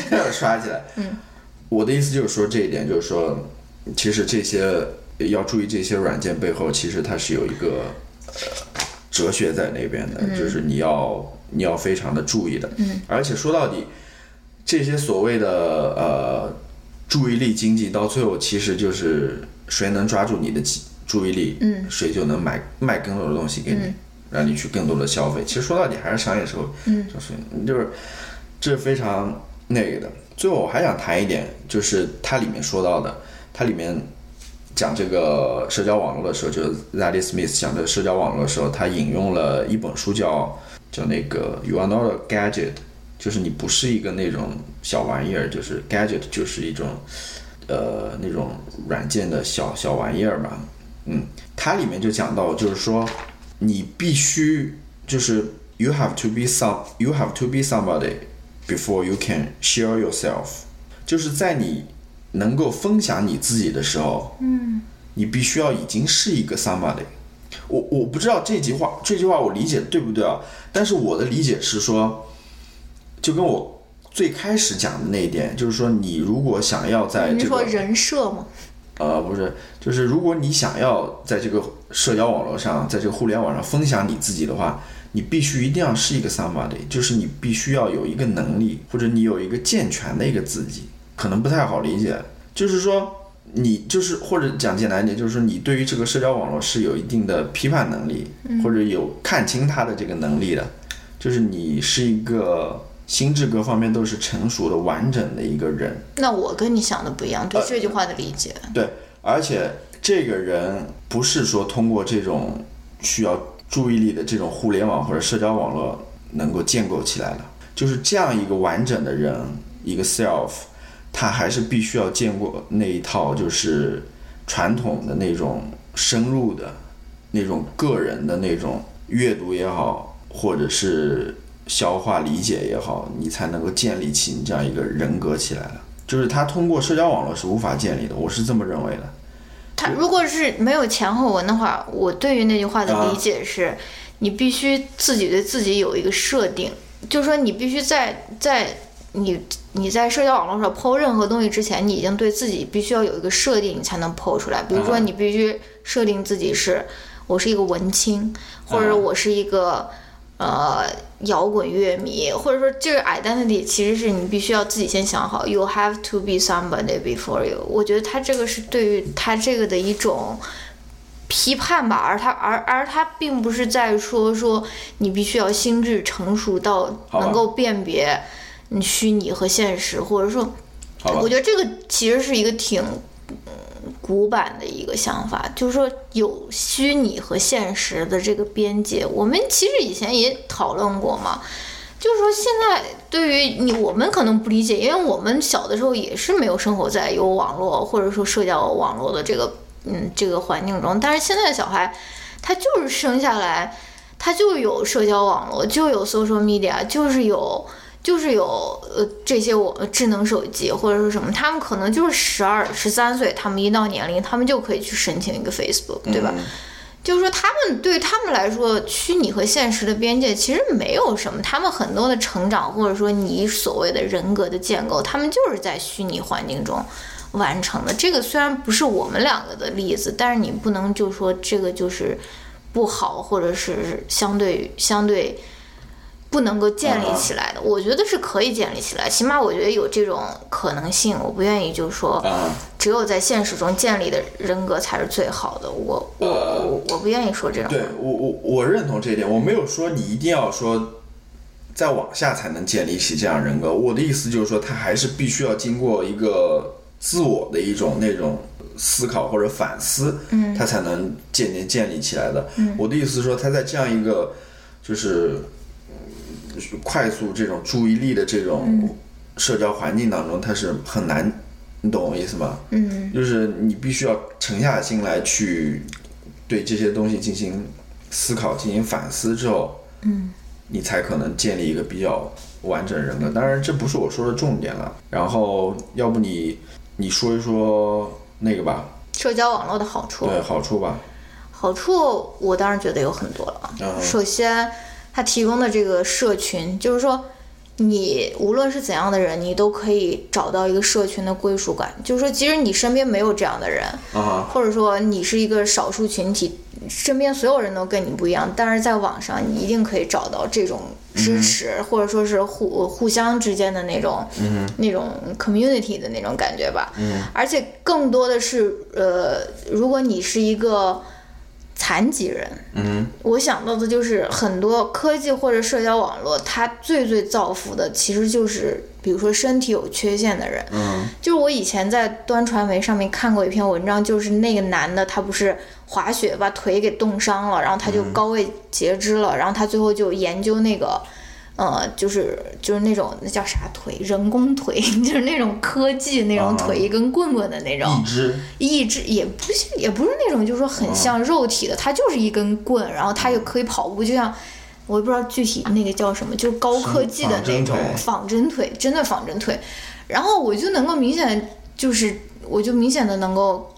[SPEAKER 1] 这 样 刷起来。
[SPEAKER 2] 嗯
[SPEAKER 1] 我的意思就是说这一点，就是说，其实这些要注意这些软件背后，其实它是有一个呃哲学在那边的，就是你要你要非常的注意的。
[SPEAKER 2] 嗯
[SPEAKER 1] 而且说到底，这些所谓的呃注意力经济，到最后其实就是谁能抓住你的注注意力，
[SPEAKER 2] 嗯
[SPEAKER 1] 谁就能买卖更多的东西给你，
[SPEAKER 2] 嗯
[SPEAKER 1] 让你去更多的消费。其实说到底还是商业社会，
[SPEAKER 2] 嗯
[SPEAKER 1] 就是就是这是非常那个的。最后我还想谈一点，就是它里面说到的，它里面讲这个社交网络的时候，就是 Zadie Smith 讲这个社交网络的时候，他引用了一本书叫叫那个 You are not a gadget，就是你不是一个那种小玩意儿，就是 gadget 就是一种呃那种软件的小小玩意儿吧。嗯，它里面就讲到，就是说你必须就是 you have to be some you have to be somebody before you can share yourself，就是在你能够分享你自己的时候，
[SPEAKER 2] 嗯
[SPEAKER 1] 你必须要已经是一个 somebody。我我不知道这句话这句话我理解对不对啊？但是我的理解是说，就跟我最开始讲的那一点，就是说你如果想要在这个
[SPEAKER 2] 说人设吗？
[SPEAKER 1] 呃，不是，就是如果你想要在这个社交网络上，在这个互联网上分享你自己的话，你必须一定要是一个 somebody，就是你必须要有一个能力，或者你有一个健全的一个自己，可能不太好理解，就是说你就是或者讲简单一点，就是说你对于这个社交网络是有一定的批判能力，或者有看清它的这个能力的，就是你是一个心智各方面都是成熟的、完整的一个人。
[SPEAKER 2] 那我跟你想的不一样，
[SPEAKER 1] 呃
[SPEAKER 2] 对这句话的理解。
[SPEAKER 1] 对，而且这个人不是说通过这种需要注意力的这种互联网或者社交网络能够建构起来的，就是这样一个完整的人，一个 self，他还是必须要见过那一套就是传统的那种深入的那种个人的那种阅读也好，或者是消化理解也好，你才能够建立起你这样一个人格起来的。就是他通过社交网络是无法建立的，我是这么认为的。
[SPEAKER 2] 他如果是没有前后文的话，我对于那句话的理解是，你必须自己对自己有一个设定，就是说你必须在在你你在社交网络上抛任何东西之前，你已经对自己必须要有一个设定，你才能抛出来。比如说，
[SPEAKER 1] 啊
[SPEAKER 2] 你必须设定自己是我是一个文青，或者我是一个。呃，摇滚乐迷，或者说这个 identity 其实是你必须要自己先想好，you have to be somebody before you。我觉得他这个是对于他这个的一种批判吧，而他而而他并不是在说说你必须要心智成熟到能够辨别嗯虚拟和现实，或者说，我，觉得这个其实是一个挺。嗯古板的一个想法，就是说有虚拟和现实的这个边界。我们其实以前也讨论过嘛，就是说现在对于你，我们可能不理解，因为我们小的时候也是没有生活在有网络或者说社交网络的这个嗯这个环境中，但是现在的小孩，他就是生下来，他就有社交网络，就有 social media，就是有。就是有呃这些我智能手机或者说什么，他们可能就是十二十三岁，他们一到年龄，他们就可以去申请一个 Facebook，对吧？
[SPEAKER 1] 嗯
[SPEAKER 2] 就是说，他们对他们来说，虚拟和现实的边界其实没有什么。他们很多的成长，或者说你所谓的人格的建构，他们就是在虚拟环境中完成的。这个虽然不是我们两个的例子，但是你不能就说这个就是不好，或者是相对相对不能够建立起来的。我觉得是可以建立起来，起码我觉得有这种可能性。我不愿意就是说。只有在现实中建立的人格才是最好的。我我我我不愿意说这种。
[SPEAKER 1] 对我我我认同这一点。我没有说你一定要说再往下才能建立起这样人格。我的意思就是说，他还是必须要经过一个自我的一种那种思考或者反思，
[SPEAKER 2] 嗯，
[SPEAKER 1] 他才能渐渐建立起来的。
[SPEAKER 2] 嗯，
[SPEAKER 1] 我的意思是说，他在这样一个就是快速这种注意力的这种社交环境当中，它是很难。你懂我意思吗？
[SPEAKER 2] 嗯，
[SPEAKER 1] 就是你必须要沉下心来去对这些东西进行思考、进行反思之后，
[SPEAKER 2] 嗯，
[SPEAKER 1] 你才可能建立一个比较完整人格。当然，这不是我说的重点了。然后，要不你你说一说那个吧？
[SPEAKER 2] 社交网络的好处。
[SPEAKER 1] 对，好处吧。
[SPEAKER 2] 好处，我当然觉得有很多了。
[SPEAKER 1] 嗯。
[SPEAKER 2] 首先，它提供的这个社群，就是说。你无论是怎样的人，你都可以找到一个社群的归属感。就是说，即使你身边没有这样的人，或者说你是一个少数群体，身边所有人都跟你不一样，但是在网上你一定可以找到这种支持，或者说是互互相之间的那种那种 community 的那种感觉吧。而且更多的是，呃，如果你是一个。残疾人，
[SPEAKER 1] 嗯，
[SPEAKER 2] 我想到的就是很多科技或者社交网络，它最最造福的其实就是，比如说身体有缺陷的人，
[SPEAKER 1] 嗯，
[SPEAKER 2] 就是我以前在端传媒上面看过一篇文章，就是那个男的他不是滑雪把腿给冻伤了，然后他就高位截肢了，然后他最后就研究那个。呃，就是就是那种那叫啥腿，人工腿，就是那种科技那种腿，一根棍棍的那种。
[SPEAKER 1] 一只。
[SPEAKER 2] 一只也不是也不是那种，就是说很像肉体的，它就是一根棍，然后它又可以跑步，就像我也不知道具体那个叫什么，就是高科技的那种仿真腿，真的仿真腿。然后我就能够明显，就是我就明显的能够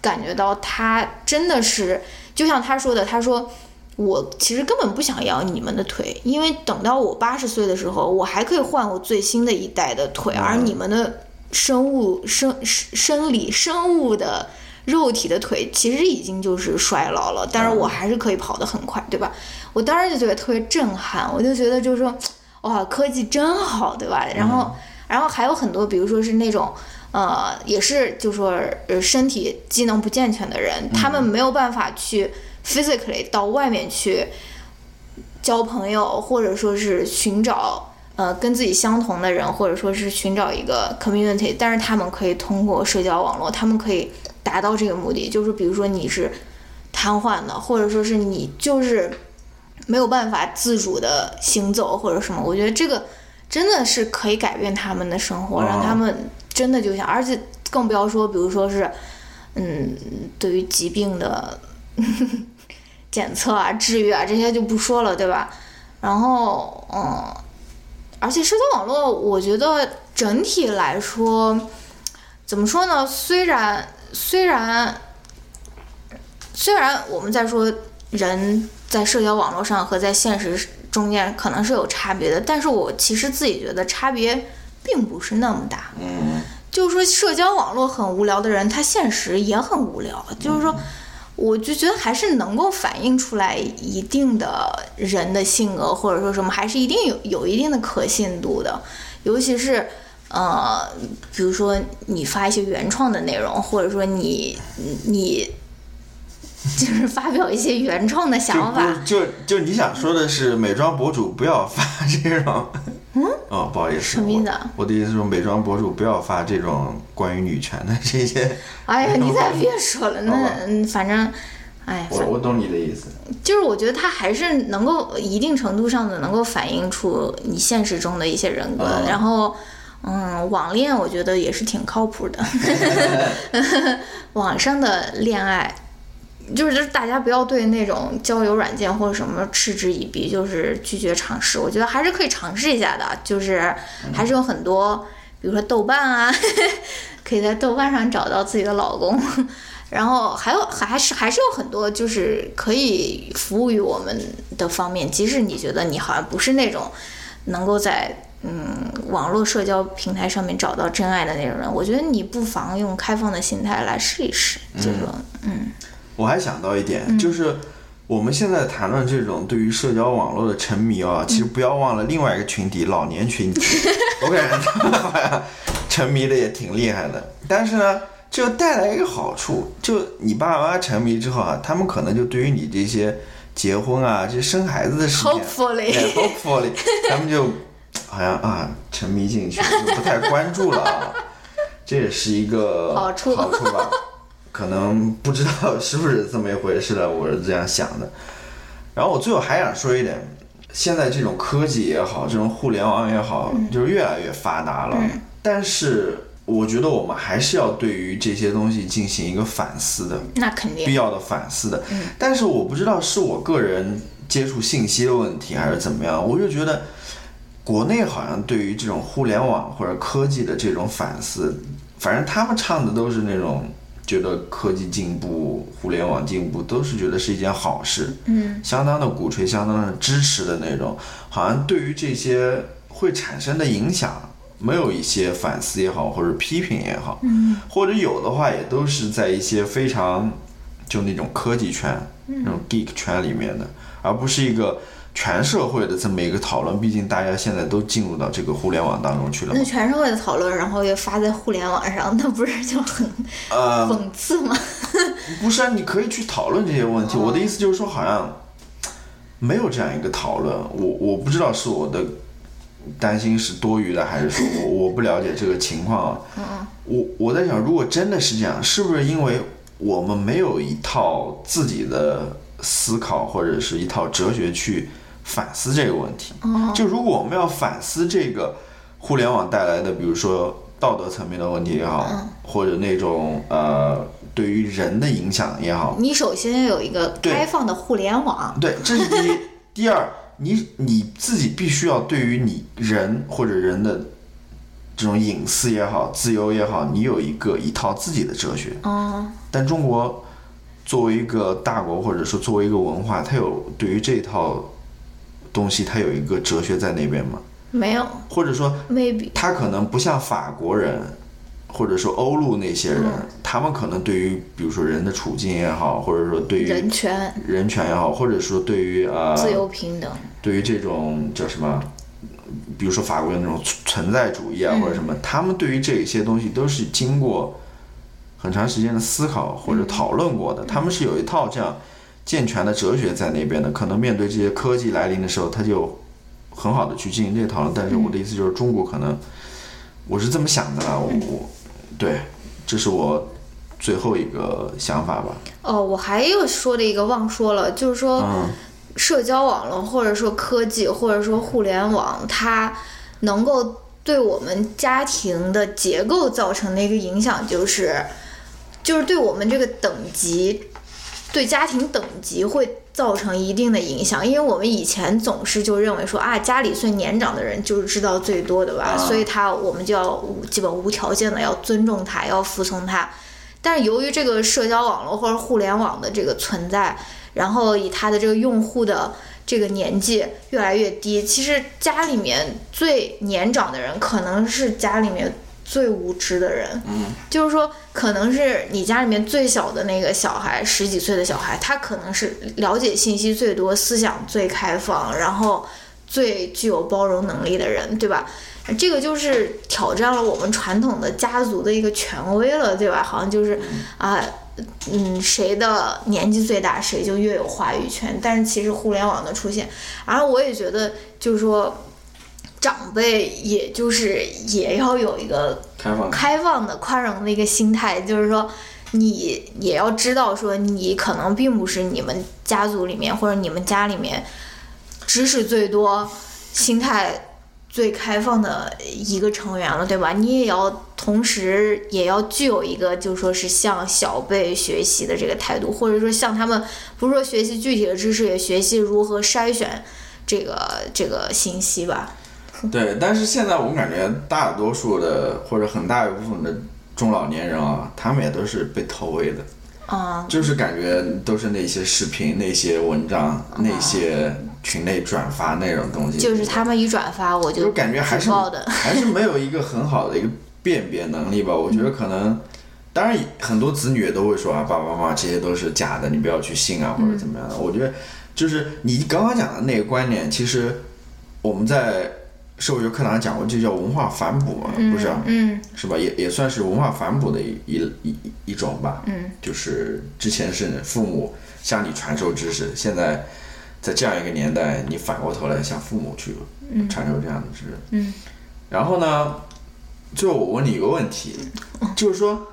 [SPEAKER 2] 感觉到他真的是，就像他说的，他说。我其实根本不想要你们的腿，因为等到我八十岁的时候，我还可以换我最新的一代的腿，而你们的生物生生理生物的肉体的腿其实已经就是衰老了，但是我还是可以跑得很快，对吧？我当时就觉得特别震撼，我就觉得就是说，哇，科技真好，对吧？然后，然后还有很多，比如说是那种，呃，也是就说呃身体机能不健全的人，他们没有办法去。Physically 到外面去交朋友，或者说是寻找呃跟自己相同的人，或者说是寻找一个 community，但是他们可以通过社交网络，他们可以达到这个目的。就是比如说你是瘫痪的，或者说是你就是没有办法自主的行走或者什么，我觉得这个真的是可以改变他们的生活，让他们真的就像，而且更不要说，比如说是嗯，对于疾病的。检测啊，治愈啊，这些就不说了，对吧？然后，嗯，而且社交网络，我觉得整体来说，怎么说呢？虽然虽然虽然我们在说人在社交网络上和在现实中间可能是有差别的，但是我其实自己觉得差别并不是那么大。
[SPEAKER 1] 嗯，
[SPEAKER 2] 就是说社交网络很无聊的人，他现实也很无聊。就是说。我就觉得还是能够反映出来一定的人的性格，或者说什么，还是一定有有一定的可信度的。尤其是，呃，比如说你发一些原创的内容，或者说你你 就是发表一些原创的想法。
[SPEAKER 1] 就就你想说的是，美妆博主不要发这种。
[SPEAKER 2] 嗯，
[SPEAKER 1] 哦，不好意思，
[SPEAKER 2] 什么意思啊？
[SPEAKER 1] 我的意思是，美妆博主不要发这种关于女权的这些。
[SPEAKER 2] 哎呀，你再别说了，那嗯，反正，哎，
[SPEAKER 1] 我我懂你的意思。
[SPEAKER 2] 就是我觉得他还是能够一定程度上的能够反映出你现实中的一些人格，然后，嗯，网恋我觉得也是挺靠谱的，网上的恋爱。就是就是大家不要对那种交友软件或者什么嗤之以鼻，就是拒绝尝试。我觉得还是可以尝试一下的，就是还是有很多，比如说豆瓣啊，可以在豆瓣上找到自己的老公。然后还有还还是还是有很多就是可以服务于我们的方面，即使你觉得你好像不是那种能够在嗯网络社交平台上面找到真爱的那种人，我觉得你不妨用开放的心态来试一试，就是说嗯
[SPEAKER 1] 我还想到一点，就是我们现在谈论这种对于社交网络的沉迷啊，其实不要忘了另外一个群体——老年群体。我感觉他们好像沉迷的也挺厉害的，但是呢，这带来一个好处，就你爸爸妈妈沉迷之后啊，他们可能就对于你这些结婚啊、这生孩子的事情
[SPEAKER 2] Hopefully
[SPEAKER 1] 对 hopefully，他们就好像啊沉迷进去，就不太关注了啊。这也是一个
[SPEAKER 2] 好处
[SPEAKER 1] 好处吧。可能不知道是不是这么一回事了，我是这样想的。然后我最后还想说一点，现在这种科技也好，这种互联网也好，就是越来越发达了。但是我觉得我们还是要对于这些东西进行一个反思的，
[SPEAKER 2] 那肯定
[SPEAKER 1] 必要的反思的。但是我不知道是我个人接触信息的问题，还是怎么样，我就觉得国内好像对于这种互联网或者科技的这种反思，反正他们唱的都是那种觉得科技进步、互联网进步，都是觉得是一件好事，
[SPEAKER 2] 嗯，
[SPEAKER 1] 相当的鼓吹、相当的支持的那种。好像对于这些会产生的影响，没有一些反思也好，或者批评也好，
[SPEAKER 2] 嗯，
[SPEAKER 1] 或者有的话，也都是在一些非常就那种科技圈、那种 geek 圈里面的，而不是一个全社会的这么一个讨论。毕竟大家现在都进入到这个互联网当中去了
[SPEAKER 2] 那。全社会的讨论，然后又发在互联网上，那不是就很
[SPEAKER 1] 呃，
[SPEAKER 2] 讽刺吗？
[SPEAKER 1] 不是啊，你可以去讨论这些问题。我的意思就是说，好像没有这样一个讨论。我我不知道是我的担心是多余的，还是说我 我不了解这个情况嗯。我我在想，如果真的是这样，是不是因为我们没有一套自己的思考或者是一套哲学去反思这个问题？就如果我们要反思这个互联网带来的，比如说道德层面的问题也好，或者那种呃对于人的影响也好，
[SPEAKER 2] 你首先要有一个开放的互联网，
[SPEAKER 1] 对，这是第一。第二，你你自己必须要对于你人或者人的这种隐私也好、自由也好，你有一个一套自己的哲学。
[SPEAKER 2] 嗯，
[SPEAKER 1] 但中国作为一个大国，或者说作为一个文化，它有对于这套东西，它有一个哲学在那边吗？
[SPEAKER 2] 没有。
[SPEAKER 1] 或者说
[SPEAKER 2] ，maybe。
[SPEAKER 1] 他可能不像法国人，或者说欧陆那些人，
[SPEAKER 2] 嗯。
[SPEAKER 1] 他们可能对于比如说人的处境也好，或者说对于
[SPEAKER 2] 人权、
[SPEAKER 1] 人权也好，或者说对于呃
[SPEAKER 2] 自由平等，
[SPEAKER 1] 对于这种叫什么，比如说法国的那种存存在主义啊，
[SPEAKER 2] 嗯。
[SPEAKER 1] 或者什么，他们对于这些东西都是经过很长时间的思考或者讨论过的，他们是有一套这样健全的哲学在那边的。可能面对这些科技来临的时候，他就很好的去进行这些讨论。但是我的意思就是，中国可能我是这么想的啦，我我对，这是我最后一个想法吧。
[SPEAKER 2] 哦，我还有说的一个忘说了，就是说，
[SPEAKER 1] 嗯
[SPEAKER 2] 社交网络或者说科技或者说互联网，它能够对我们家庭的结构造成的一个影响，就是就是对我们这个等级，对家庭等级会造成一定的影响。因为我们以前总是就认为说啊，家里最年长的人就是知道最多的吧，
[SPEAKER 1] 啊
[SPEAKER 2] 所以他我们就要无基本无条件的要尊重他，要服从他。但是由于这个社交网络或者互联网的这个存在，然后以他的这个用户的这个年纪越来越低，其实家里面最年长的人可能是家里面最无知的人。
[SPEAKER 1] 嗯，
[SPEAKER 2] 就是说，可能是你家里面最小的那个小孩，十几岁的小孩，他可能是了解信息最多、思想最开放，然后最具有包容能力的人，对吧？这个就是挑战了我们传统的家族的一个权威了，对吧？好像就是啊，嗯，谁的年纪最大，谁就越有话语权。但是其实互联网的出现，然后我也觉得，就是说，长辈也就是也要有一个
[SPEAKER 1] 开放
[SPEAKER 2] 开放的、宽容的一个心态，就是说，你也要知道，说你可能并不是你们家族里面或者你们家里面知识最多、心态最开放的一个成员了，对吧？你也要同时也要具有一个，就说是向小辈学习的这个态度，或者说向他们不是说学习具体的知识，也学习如何筛选这个这个信息吧。
[SPEAKER 1] 对，但是现在我感觉大多数的或者很大一部分的中老年人啊，他们也都是被投喂的。
[SPEAKER 2] 啊、
[SPEAKER 1] 就是感觉都是那些视频、那些文章、那些群内转发那种东西，
[SPEAKER 2] 就是他们一转发我就
[SPEAKER 1] 就感觉还是。还是没有一个很好的一个辨别能力吧。我觉得可能，当然很多子女也都会说啊，爸爸妈妈这些都是假的，你不要去信啊，或者怎么样的。我觉得就是你刚刚讲的那个观点，其实我们在社会学课堂上讲过，就叫文化反哺嘛，不是啊？
[SPEAKER 2] 嗯
[SPEAKER 1] 是吧？也也算是文化反哺的一一一一一种吧。
[SPEAKER 2] 嗯，
[SPEAKER 1] 就是之前是父母向你传授知识，现在在这样一个年代，你反过头来向父母去传授这样的知识。
[SPEAKER 2] 嗯。
[SPEAKER 1] 然后呢，最后我问你一个问题，就是说，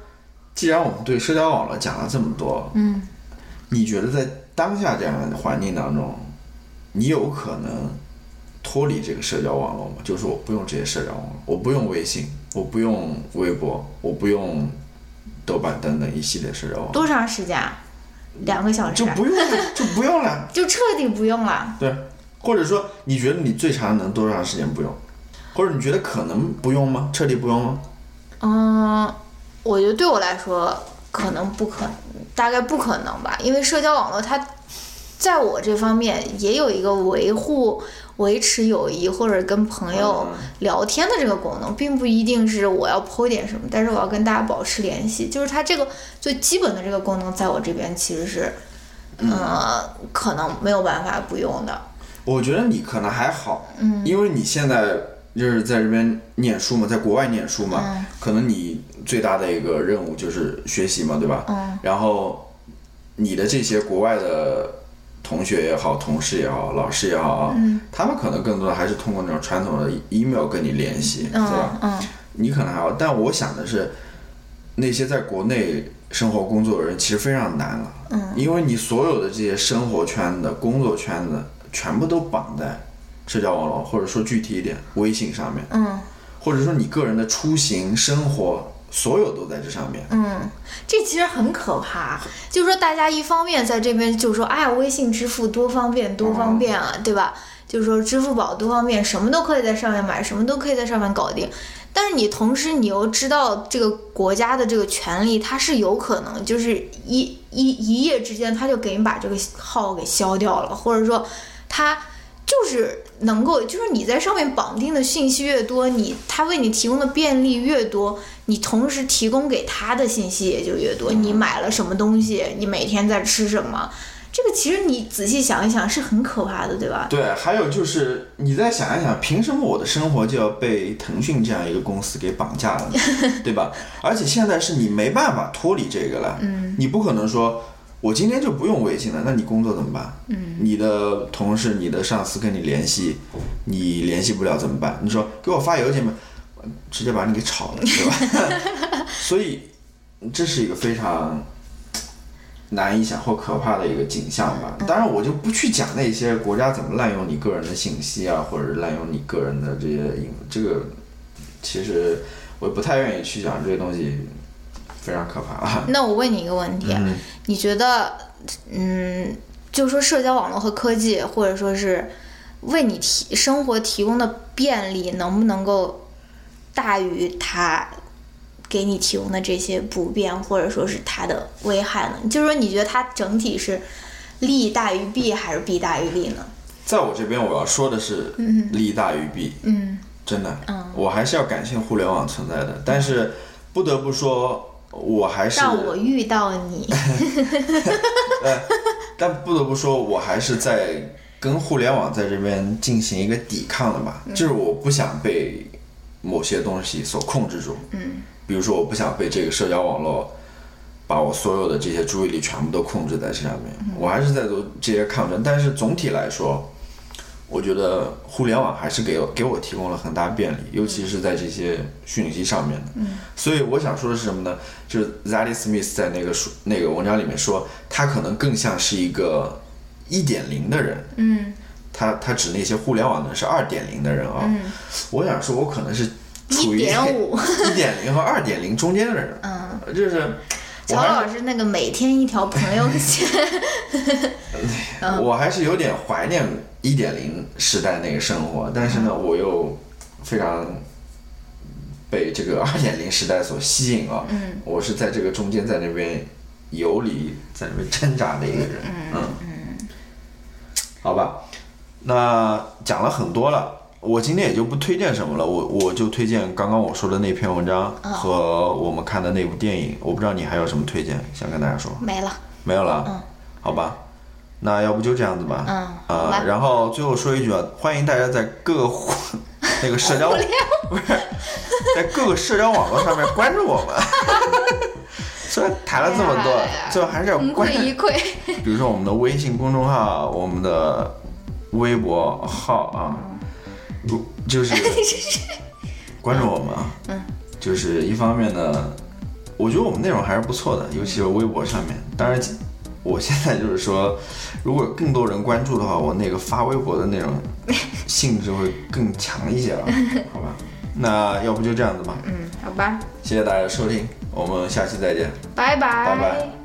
[SPEAKER 1] 既然我们对社交网络讲了这么多，
[SPEAKER 2] 嗯，
[SPEAKER 1] 你觉得在当下这样的环境当中，你有可能脱离这个社交网络嘛？就是我不用这些社交网络，我不用微信，我不用微博，我不用豆瓣等等一系列社交网络，
[SPEAKER 2] 多长时间啊？两个小时啊？
[SPEAKER 1] 就不用了，就不用了。
[SPEAKER 2] 就彻底不用了。
[SPEAKER 1] 对，或者说你觉得你最长能多长时间不用？或者你觉得可能不用吗？彻底不用吗？
[SPEAKER 2] 嗯，我觉得对我来说可能不可，大概不可能吧，因为社交网络它在我这方面也有一个维护、维持友谊或者跟朋友
[SPEAKER 1] 嗯。
[SPEAKER 2] 聊天的这个功能，并不一定是我要 po 点什么，但是我要跟大家保持联系，就是它这个最基本的这个功能，在我这边其实是，呃，可能没有办法不用的。
[SPEAKER 1] 我觉得你可能还好，嗯，因为你现在就是在这边念书嘛，在国外念书嘛，
[SPEAKER 2] 嗯。
[SPEAKER 1] 可能你最大的一个任务就是学习嘛，对吧？
[SPEAKER 2] 嗯，
[SPEAKER 1] 然后你的这些国外的同学也好、同事也好、老师也好啊，
[SPEAKER 2] 嗯
[SPEAKER 1] 他们可能更多的还是通过那种传统的 email 跟你联系，对吧
[SPEAKER 2] 嗯？嗯
[SPEAKER 1] 你可能还好，但我想的是，那些在国内生活工作的人其实非常难了，
[SPEAKER 2] 嗯，
[SPEAKER 1] 因为你所有的这些生活圈子、工作圈子全部都绑在社交网络，或者说具体一点，微信上面，
[SPEAKER 2] 嗯。
[SPEAKER 1] 或者说你个人的出行、生活，所有都在这上面。
[SPEAKER 2] 嗯，这其实很可怕。就是说，大家一方面在这边就说，哎呀，微信支付多方便，多方便啊，对吧？就是说，支付宝多方便，什么都可以在上面买，什么都可以在上面搞定。但是你同时你又知道这个国家的这个权利，它是有可能就是一一一夜之间，他就给你把这个号给消掉了，或者说他就是能够，就是你在上面绑定的信息越多，你他为你提供的便利越多，你同时提供给他的信息也就越多。你买了什么东西，你每天在吃什么，这个其实你仔细想一想是很可怕的，对吧？
[SPEAKER 1] 对，还有就是你再想一想，凭什么我的生活就要被腾讯这样一个公司给绑架了呢？对吧？而且现在是你没办法脱离这个了，嗯，你不可能说我今天就不用微信了，那你工作怎么办？嗯，你的同事、你的上司跟你联系，你联系不了怎么办？你说给我发邮件吧，直接把你给炒了，是吧？所以这是一个非常难以想或可怕的一个景象吧。当然，我就不去讲那些国家怎么滥用你个人的信息啊，或者是滥用你个人的这些隐，这个其实我不太愿意去讲这些东西，非常可怕啊。
[SPEAKER 2] 那我问你一个问题，
[SPEAKER 1] 嗯
[SPEAKER 2] 你觉得，嗯，就是说社交网络和科技，或者说是为你提生活提供的便利，能不能够大于它给你提供的这些不便，或者说是它的危害呢？就是说，你觉得它整体是利大于弊，还是弊大于利呢？
[SPEAKER 1] 在我这边，我要说的是利大于弊，
[SPEAKER 2] 嗯
[SPEAKER 1] 真的，
[SPEAKER 2] 嗯，
[SPEAKER 1] 我还是要感谢互联网存在的。但是不得不说，我还是
[SPEAKER 2] 让我遇到你，
[SPEAKER 1] 但不得不说，我还是在跟互联网在这边进行一个抵抗的吧，就是我不想被某些东西所控制住。
[SPEAKER 2] 嗯，
[SPEAKER 1] 比如说，我不想被这个社交网络把我所有的这些注意力全部都控制在这上面。我还是在做这些抗争，但是总体来说，我觉得互联网还是给我给我提供了很大便利，尤其是在这些讯息上面的。嗯，所以我想说的是什么呢？就是 Zadie Smith 在那个书那个文章里面说，他可能更像是一个一点零的人。
[SPEAKER 2] 嗯
[SPEAKER 1] 他他指那些互联网的人是二点零的人啊。
[SPEAKER 2] 嗯
[SPEAKER 1] 我想说，我可能是处于
[SPEAKER 2] 1.5
[SPEAKER 1] 一点零和二点零中间的人。
[SPEAKER 2] 嗯，
[SPEAKER 1] 就是乔
[SPEAKER 2] 老师那个每天一条朋友圈，嗯
[SPEAKER 1] 我还是有点怀念一点零时代那个生活，但是呢，
[SPEAKER 2] 嗯
[SPEAKER 1] 我又非常被这个 二点零时代所吸引啊。
[SPEAKER 2] 嗯
[SPEAKER 1] 我是在这个中间，在那边游离，在那边挣扎的一个人。嗯嗯，好吧，那讲了很多了，我今天也就不推荐什么了，我我就推荐刚刚我说的那篇文章和我们看的那部电影。我不知道你还有什么推荐想跟大家说？
[SPEAKER 2] 没了。
[SPEAKER 1] 没有了。嗯，好吧。那要不就这样子吧。
[SPEAKER 2] 嗯，
[SPEAKER 1] 啊，然后最后说一句啊，欢迎大家在各个 那个社交不是 在各个社交网络上面关注我们。虽然谈了这么多，最后还是要关
[SPEAKER 2] 一篑。
[SPEAKER 1] 比如说我们的微信公众号，我们的微博号啊，如就是关注我们啊。嗯，就是一方面呢，我觉得我们内容还是不错的，尤其是微博上面。当然，我现在就是说，如果更多人关注的话，我那个发微博的内容性质会更强一些了，好吧？那要不就这样子吧。
[SPEAKER 2] 嗯，好吧。
[SPEAKER 1] 谢谢大家收听。我们下期再见，
[SPEAKER 2] 拜拜，
[SPEAKER 1] 拜拜。